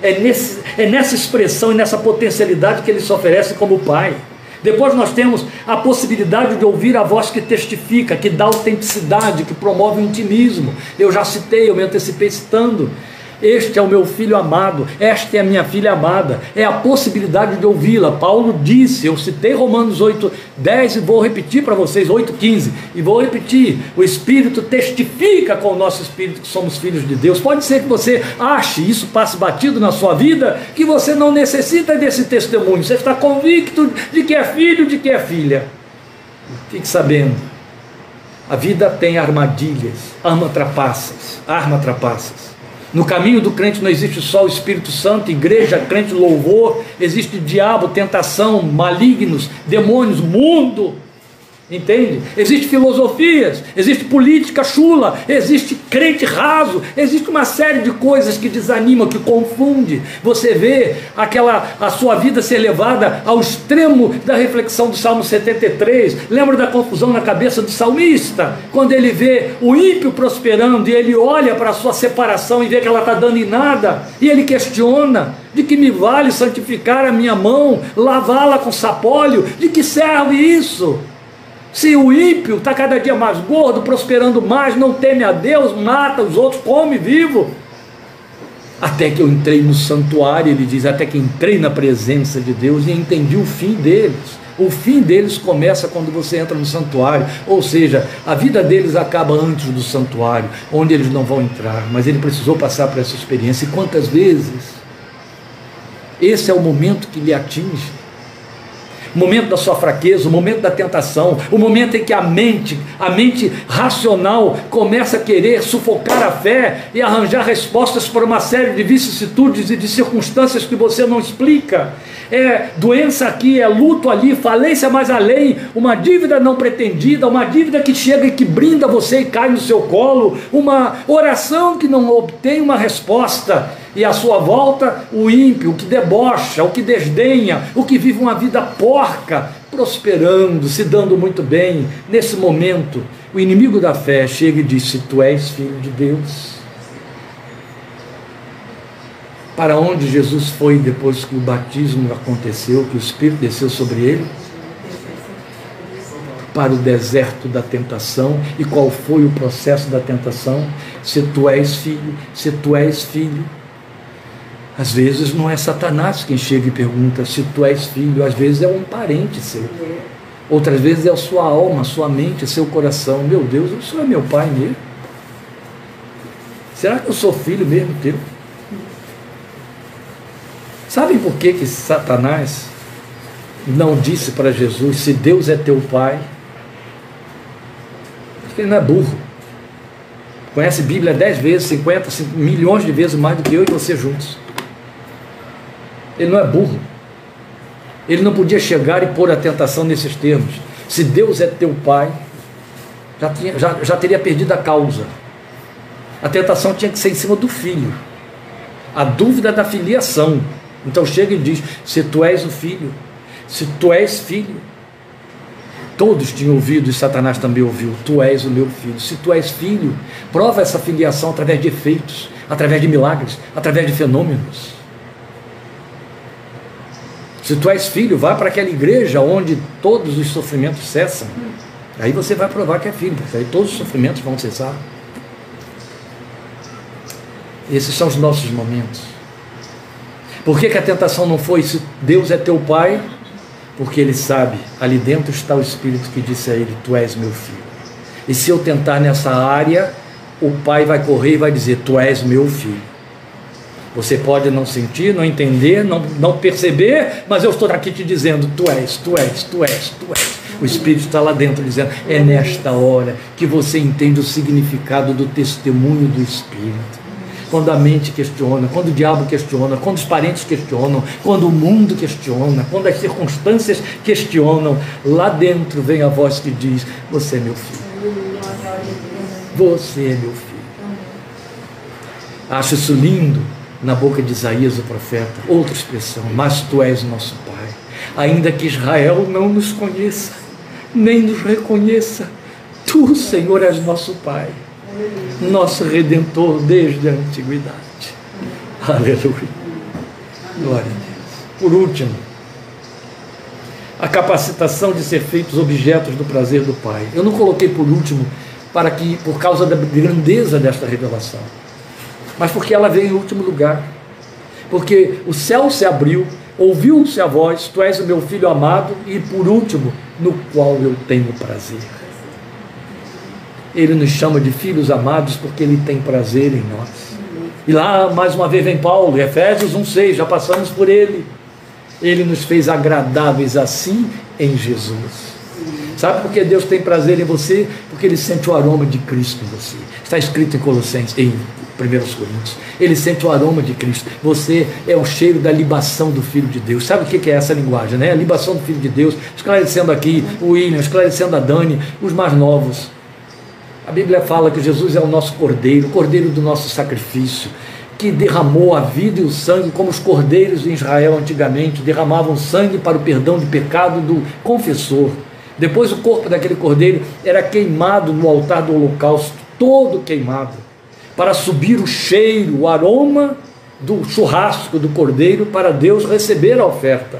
É, nesse, é nessa expressão e nessa potencialidade que ele se oferece como Pai. Depois nós temos a possibilidade de ouvir a voz que testifica, que dá autenticidade, que promove o intimismo. Eu já citei, eu me antecipei citando este é o meu filho amado, esta é a minha filha amada. É a possibilidade de ouvi-la. Paulo disse, eu citei Romanos 8, 10 e vou repetir para vocês, 8, 15. E vou repetir: o Espírito testifica com o nosso Espírito que somos filhos de Deus. Pode ser que você ache isso passe batido na sua vida, que você não necessita desse testemunho. Você está convicto de que é filho, de que é filha. Fique sabendo. A vida tem armadilhas, arma trapaças, arma trapaças. No caminho do crente não existe só o Espírito Santo, igreja, crente, louvor, existe diabo, tentação, malignos, demônios, mundo. Entende? Existe filosofias, existe política chula, existe crente raso, existe uma série de coisas que desanimam, que confunde. Você vê aquela a sua vida ser levada ao extremo da reflexão do Salmo 73. Lembra da confusão na cabeça do salmista, quando ele vê o ímpio prosperando e ele olha para a sua separação e vê que ela está dando em nada, e ele questiona: de que me vale santificar a minha mão, lavá-la com sapólio? De que serve isso? Se o ímpio está cada dia mais gordo, prosperando mais, não teme a Deus, mata os outros, come vivo. Até que eu entrei no santuário, ele diz, até que entrei na presença de Deus e entendi o fim deles. O fim deles começa quando você entra no santuário, ou seja, a vida deles acaba antes do santuário, onde eles não vão entrar, mas ele precisou passar por essa experiência. E quantas vezes? Esse é o momento que lhe atinge o momento da sua fraqueza, o momento da tentação, o momento em que a mente, a mente racional começa a querer sufocar a fé e arranjar respostas para uma série de vicissitudes e de circunstâncias que você não explica. É doença aqui, é luto ali, falência mais além, uma dívida não pretendida, uma dívida que chega e que brinda você e cai no seu colo, uma oração que não obtém uma resposta e à sua volta o ímpio, o que debocha, o que desdenha, o que vive uma vida porca, prosperando, se dando muito bem. Nesse momento, o inimigo da fé chega e diz: Se tu és filho de Deus. Para onde Jesus foi depois que o batismo aconteceu, que o Espírito desceu sobre ele? Para o deserto da tentação. E qual foi o processo da tentação? Se tu és filho, se tu és filho, às vezes não é Satanás quem chega e pergunta se tu és filho, às vezes é um parente seu. Outras vezes é a sua alma, a sua mente, seu coração. Meu Deus, o senhor é meu pai mesmo? Será que eu sou filho mesmo teu? Sabem por que, que Satanás não disse para Jesus se Deus é teu pai? Porque ele não é burro. Conhece Bíblia dez vezes, 50, milhões de vezes mais do que eu e você juntos. Ele não é burro. Ele não podia chegar e pôr a tentação nesses termos. Se Deus é teu pai, já, tinha, já, já teria perdido a causa. A tentação tinha que ser em cima do filho. A dúvida da filiação. Então chega e diz: se tu és o filho, se tu és filho, todos tinham ouvido e Satanás também ouviu: tu és o meu filho. Se tu és filho, prova essa filiação através de efeitos, através de milagres, através de fenômenos. Se tu és filho, vá para aquela igreja onde todos os sofrimentos cessam. Aí você vai provar que é filho, porque aí todos os sofrimentos vão cessar. Esses são os nossos momentos. Por que, que a tentação não foi se Deus é teu pai? Porque ele sabe, ali dentro está o Espírito que disse a ele: Tu és meu filho. E se eu tentar nessa área, o pai vai correr e vai dizer: Tu és meu filho. Você pode não sentir, não entender, não, não perceber, mas eu estou aqui te dizendo: Tu és, tu és, tu és, tu és. O Espírito está lá dentro dizendo: É nesta hora que você entende o significado do testemunho do Espírito. Quando a mente questiona, quando o diabo questiona, quando os parentes questionam, quando o mundo questiona, quando as circunstâncias questionam, lá dentro vem a voz que diz: Você é meu filho. Você é meu filho. Acho isso lindo na boca de Isaías, o profeta, outra expressão, mas tu és nosso Pai. Ainda que Israel não nos conheça, nem nos reconheça, tu, Senhor, és nosso Pai, nosso Redentor desde a antiguidade. Aleluia. Glória a Deus. Por último, a capacitação de ser feitos objetos do prazer do Pai. Eu não coloquei por último para que, por causa da grandeza desta revelação, mas porque ela veio em último lugar. Porque o céu se abriu, ouviu-se a voz: Tu és o meu filho amado, e por último, no qual eu tenho prazer. Ele nos chama de filhos amados porque ele tem prazer em nós. E lá, mais uma vez, vem Paulo, Efésios 1,6, já passamos por ele. Ele nos fez agradáveis assim em Jesus. Sabe por que Deus tem prazer em você? Porque Ele sente o aroma de Cristo em você. Está escrito em Colossenses, em 1 Coríntios. Ele sente o aroma de Cristo. Você é o cheiro da libação do Filho de Deus. Sabe o que é essa linguagem? Né? A libação do Filho de Deus. Esclarecendo aqui o William, esclarecendo a Dani, os mais novos. A Bíblia fala que Jesus é o nosso cordeiro, o cordeiro do nosso sacrifício, que derramou a vida e o sangue, como os cordeiros em Israel antigamente derramavam sangue para o perdão de pecado do confessor. Depois o corpo daquele cordeiro era queimado no altar do holocausto, todo queimado, para subir o cheiro, o aroma do churrasco do cordeiro para Deus receber a oferta.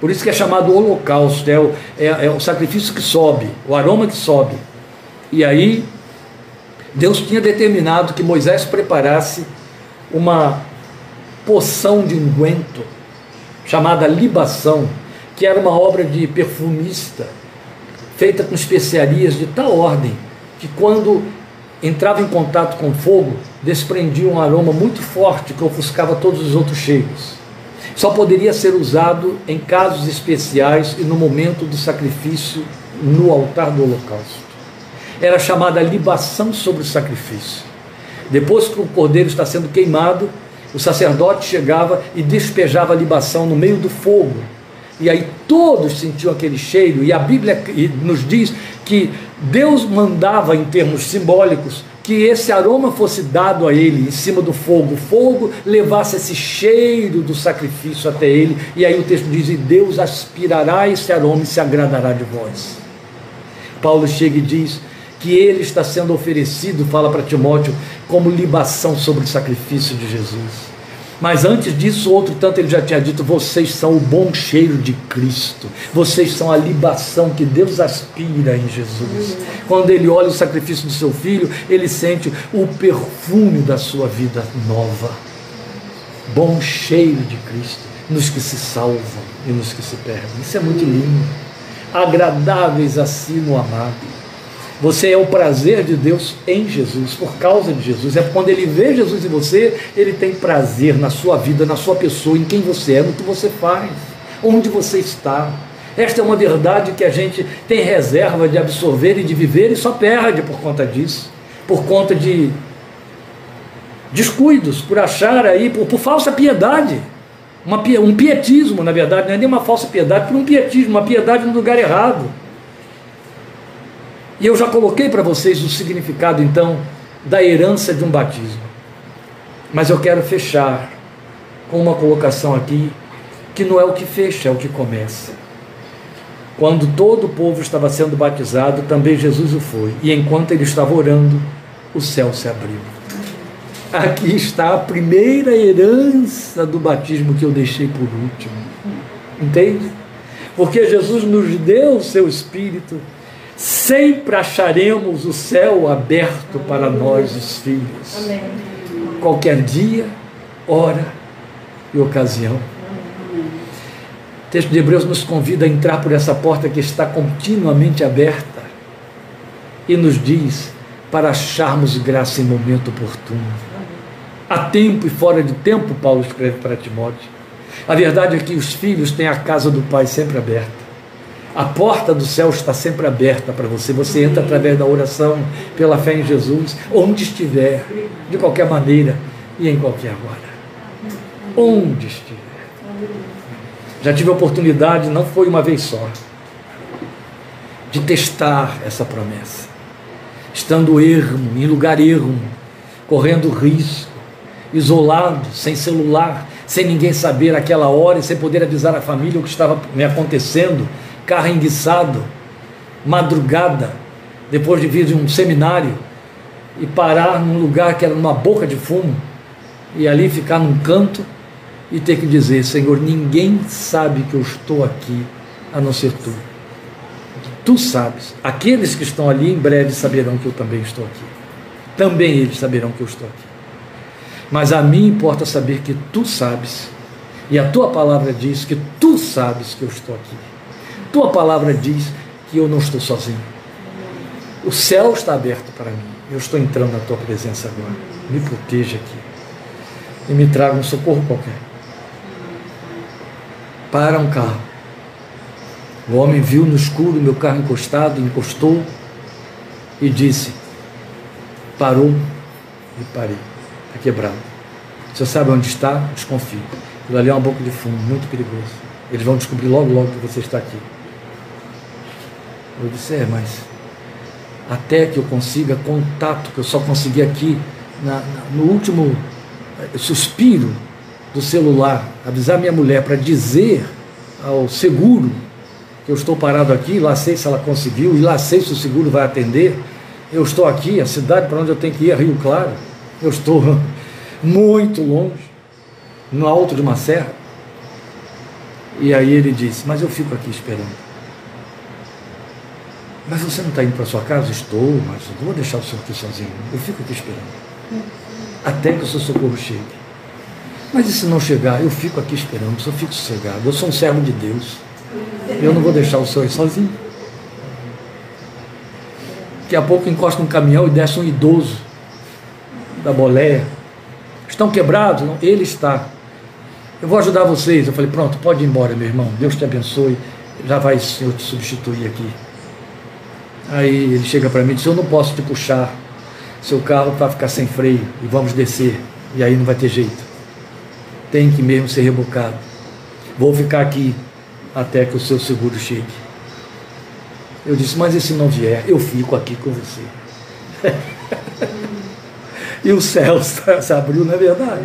Por isso que é chamado holocausto, é o, é, é o sacrifício que sobe, o aroma que sobe. E aí, Deus tinha determinado que Moisés preparasse uma poção de unguento, chamada libação, que era uma obra de perfumista, feita com especiarias de tal ordem que quando entrava em contato com fogo, desprendia um aroma muito forte que ofuscava todos os outros cheiros. Só poderia ser usado em casos especiais e no momento do sacrifício no altar do holocausto. Era chamada libação sobre o sacrifício. Depois que o cordeiro está sendo queimado, o sacerdote chegava e despejava a libação no meio do fogo e aí todos sentiam aquele cheiro, e a Bíblia nos diz que Deus mandava, em termos simbólicos, que esse aroma fosse dado a ele em cima do fogo, o fogo levasse esse cheiro do sacrifício até ele, e aí o texto diz: E Deus aspirará esse aroma e se agradará de vós. Paulo chega e diz que ele está sendo oferecido, fala para Timóteo, como libação sobre o sacrifício de Jesus. Mas antes disso, outro tanto ele já tinha dito: vocês são o bom cheiro de Cristo, vocês são a libação que Deus aspira em Jesus. Quando ele olha o sacrifício do seu filho, ele sente o perfume da sua vida nova. Bom cheiro de Cristo nos que se salvam e nos que se perdem. Isso é muito lindo. Agradáveis assim no amado. Você é o prazer de Deus em Jesus, por causa de Jesus. É quando ele vê Jesus em você, ele tem prazer na sua vida, na sua pessoa, em quem você é, no que você faz, onde você está. Esta é uma verdade que a gente tem reserva de absorver e de viver e só perde por conta disso, por conta de descuidos, por achar aí, por, por falsa piedade. Uma, um pietismo, na verdade, não é nem uma falsa piedade, por um pietismo, uma piedade no lugar errado E eu já coloquei para vocês o significado, então, da herança de um batismo. Mas eu quero fechar com uma colocação aqui, que não é o que fecha, é o que começa. Quando todo o povo estava sendo batizado, também Jesus o foi. E enquanto ele estava orando, o céu se abriu. Aqui está a primeira herança do batismo que eu deixei por último. Entende? Porque Jesus nos deu o seu Espírito, sempre acharemos o céu aberto para nós, os filhos. Qualquer dia, hora e ocasião. O texto de Hebreus nos convida a entrar por essa porta que está continuamente aberta e nos diz para acharmos graça em momento oportuno. A tempo e fora de tempo, Paulo escreve para Timóteo. A verdade é que os filhos têm a casa do Pai sempre aberta. A porta do céu está sempre aberta para você. Você entra através da oração, pela fé em Jesus, onde estiver, de qualquer maneira e em qualquer hora. Onde estiver. Já tive a oportunidade, não foi uma vez só, de testar essa promessa. Estando ermo, em lugar ermo, correndo risco, isolado, sem celular, sem ninguém saber aquela hora e sem poder avisar a família o que estava me acontecendo, carro enguiçado, madrugada, depois de vir de um seminário e parar num lugar que era numa boca de fumo e ali ficar num canto e ter que dizer: Senhor, ninguém sabe que eu estou aqui a não ser tu. Tu sabes. Aqueles que estão ali em breve saberão que eu também estou aqui. Também eles saberão que eu estou aqui. Mas a mim importa saber que tu sabes. E a tua palavra diz que tu sabes que eu estou aqui. Tua palavra diz que eu não estou sozinho. O céu está aberto para mim. Eu estou entrando na tua presença agora. Me proteja aqui. E me traga um socorro qualquer. Para um carro. O homem viu no escuro meu carro encostado, encostou e disse: Parou e parei está quebrado. Você sabe onde está? Desconfie. Aquilo ali é uma boca de fumo, muito perigoso. Eles vão descobrir logo, logo que você está aqui. Eu disse, é, mas até que eu consiga contato, que eu só consegui aqui na, na, no último eh, suspiro do celular, avisar minha mulher para dizer ao seguro que eu estou parado aqui, lá sei se ela conseguiu, e lá sei se o seguro vai atender. Eu estou aqui, a cidade para onde eu tenho que ir é Rio Claro. Eu estou muito longe, no alto de uma serra. E aí ele disse: Mas eu fico aqui esperando. Mas você não está indo para sua casa? Estou, mas não vou deixar o senhor aqui sozinho. Eu fico aqui esperando. Até que o seu socorro chegue. Mas e se não chegar? Eu fico aqui esperando, eu fico sossegado. Eu sou um servo de Deus. Eu não vou deixar o senhor aí sozinho. Daqui a pouco encosta um caminhão e desce um idoso da boleia, estão quebrados? Não, ele está. Eu vou ajudar vocês. Eu falei, pronto, pode ir embora, meu irmão. Deus te abençoe. Já vai o Senhor te substituir aqui. Aí ele chega para mim e diz, eu não posso te puxar. Seu carro vai ficar sem freio e vamos descer. E aí não vai ter jeito. Tem que mesmo ser rebocado. Vou ficar aqui até que o seu seguro chegue. Eu disse, mas e se não vier? Eu fico aqui com você. e o céu se abriu, não é verdade?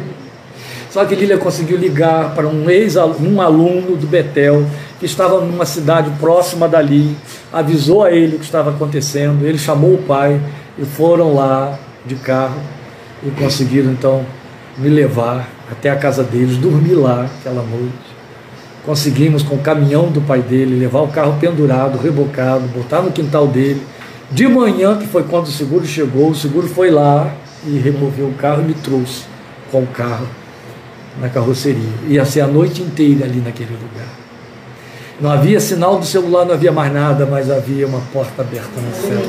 Só que Lília conseguiu ligar para um ex um aluno do Betel que estava numa cidade próxima dali, avisou a ele o que estava acontecendo, ele chamou o pai e foram lá de carro e conseguiram então me levar até a casa deles, dormir lá aquela noite. Conseguimos com o caminhão do pai dele levar o carro pendurado, rebocado, botar no quintal dele. De manhã, que foi quando o seguro chegou, o seguro foi lá, e removeu o carro e me trouxe com o carro na carroceria. Ia ser a noite inteira ali naquele lugar. Não havia sinal do celular, não havia mais nada, mas havia uma porta aberta no céu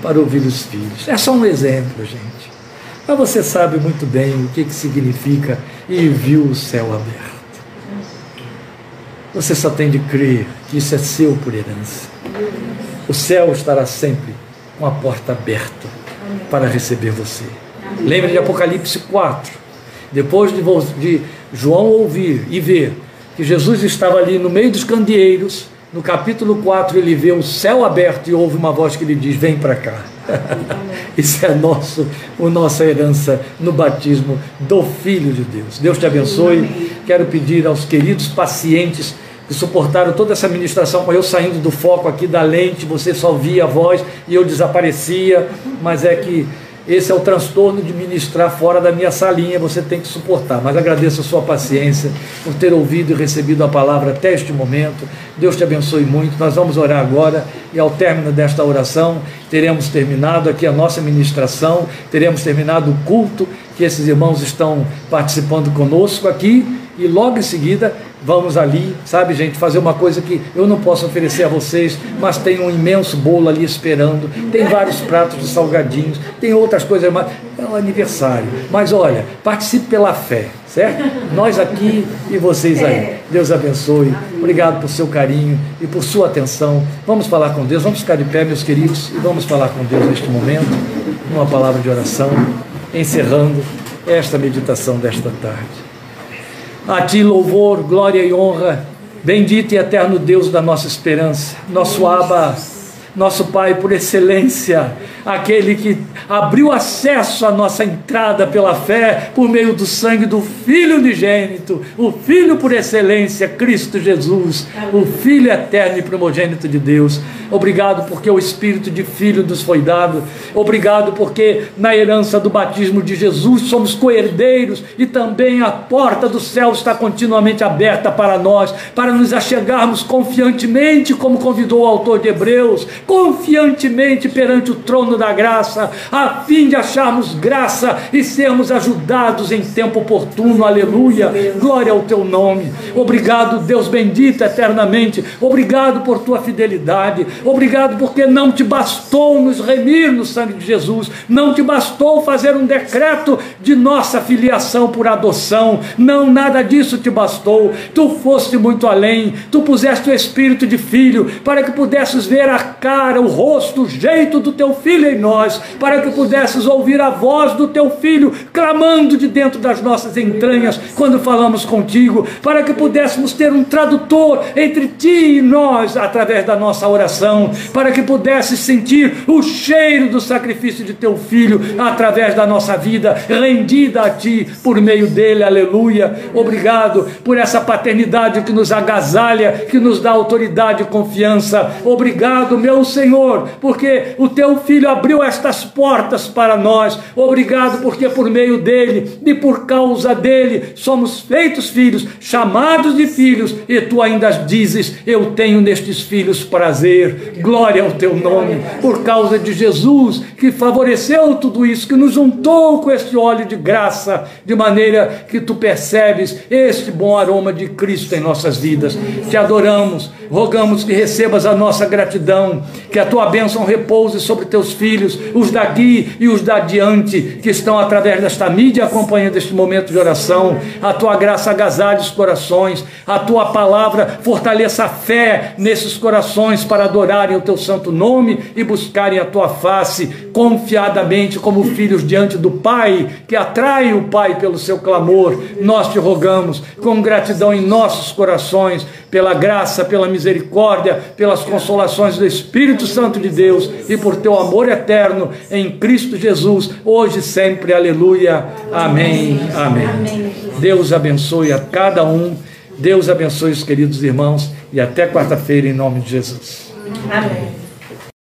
para ouvir os filhos. É só um exemplo, gente. Mas você sabe muito bem o que, que significa e viu o céu aberto. Você só tem de crer que isso é seu por herança. O céu estará sempre com a porta aberta para receber você. Lembre de Apocalipse 4. Depois de, de João ouvir e ver que Jesus estava ali no meio dos candeeiros, No capítulo 4, ele vê o céu aberto e ouve uma voz que lhe diz: Vem para cá. Isso é nosso, a nossa herança no batismo do Filho de Deus. Deus te abençoe. Quero pedir aos queridos pacientes que suportaram toda essa ministração com eu saindo do foco aqui da lente, você só via a voz e eu desaparecia, mas é que esse é o transtorno de ministrar fora da minha salinha, você tem que suportar. Mas agradeço a sua paciência por ter ouvido e recebido a palavra até este momento. Deus te abençoe muito. Nós vamos orar agora e ao término desta oração teremos terminado aqui a nossa ministração, teremos terminado o culto que esses irmãos estão participando conosco aqui e logo em seguida vamos ali, sabe, gente, fazer uma coisa que eu não posso oferecer a vocês, mas tem um imenso bolo ali esperando, tem vários pratos de salgadinhos, tem outras coisas mais. É um aniversário. Mas olha, participe pela fé, certo? Nós aqui e vocês aí. Deus abençoe. Obrigado por seu carinho e por sua atenção. Vamos falar com Deus, vamos ficar de pé, meus queridos, e vamos falar com Deus neste momento, numa palavra de oração, encerrando esta meditação desta tarde. A ti louvor, glória e honra. Bendito e eterno Deus da nossa esperança, nosso Abba, nosso Pai por excelência, aquele que abriu acesso à nossa entrada pela fé por meio do sangue do Filho unigênito, o Filho por excelência, Cristo Jesus, o Filho eterno e primogênito de Deus. Obrigado porque o Espírito de Filho nos foi dado. Obrigado porque na herança do batismo de Jesus somos coerdeiros e também a porta do céu está continuamente aberta para nós, para nos achegarmos confiantemente, como convidou o autor de Hebreus, confiantemente perante o trono da graça, a fim de acharmos graça e sermos ajudados em tempo oportuno. Aleluia. Glória ao teu nome. Obrigado, Deus bendito eternamente. Obrigado por tua fidelidade. Obrigado porque não te bastou nos remir no sangue de Jesus, não te bastou fazer um decreto de nossa filiação por adoção. Não, nada disso te bastou. Tu foste muito além. Tu puseste o espírito de filho para que pudesses ver a cara, o rosto, o jeito do teu filho em nós, para que pudesses ouvir a voz do teu filho clamando de dentro das nossas entranhas quando falamos contigo, para que pudéssemos ter um tradutor entre ti e nós através da nossa oração, para que pudesses sentir o cheiro do sacrifício de teu filho através da nossa vida rendida a ti por meio dele. Aleluia. Obrigado por essa paternidade que nos agasalha, que nos dá autoridade e confiança. Obrigado, meu Senhor, porque o teu filho abriu estas portas para nós. Obrigado, porque por meio dele e por causa dele somos feitos filhos, chamados de filhos, e tu ainda dizes: Eu tenho nestes filhos prazer. Glória ao teu nome, por causa de Jesus que favoreceu tudo isso, que nos juntou com este óleo de graça, de maneira que tu percebes este bom aroma de Cristo em nossas vidas. Te adoramos, rogamos que recebas a nossa gratidão, que a tua bênção repouse sobre teus filhos, os daqui e os da adiante, que estão através desta mídia acompanhando este momento de oração. A tua graça agasalhe os corações, a tua palavra fortaleça a fé nesses corações para adorarem o teu santo nome e buscarem a tua face confiadamente como filhos diante do Pai, que atrai o Pai pelo seu clamor. Nós te rogamos com gratidão em nossos corações, pela graça, pela misericórdia, pelas consolações do Espírito Santo de Deus e por teu amor eterno em Cristo Jesus, hoje e sempre. Aleluia. Amém. Amém. Deus abençoe a cada um. Deus abençoe os queridos irmãos e até quarta-feira em nome de Jesus. Amém.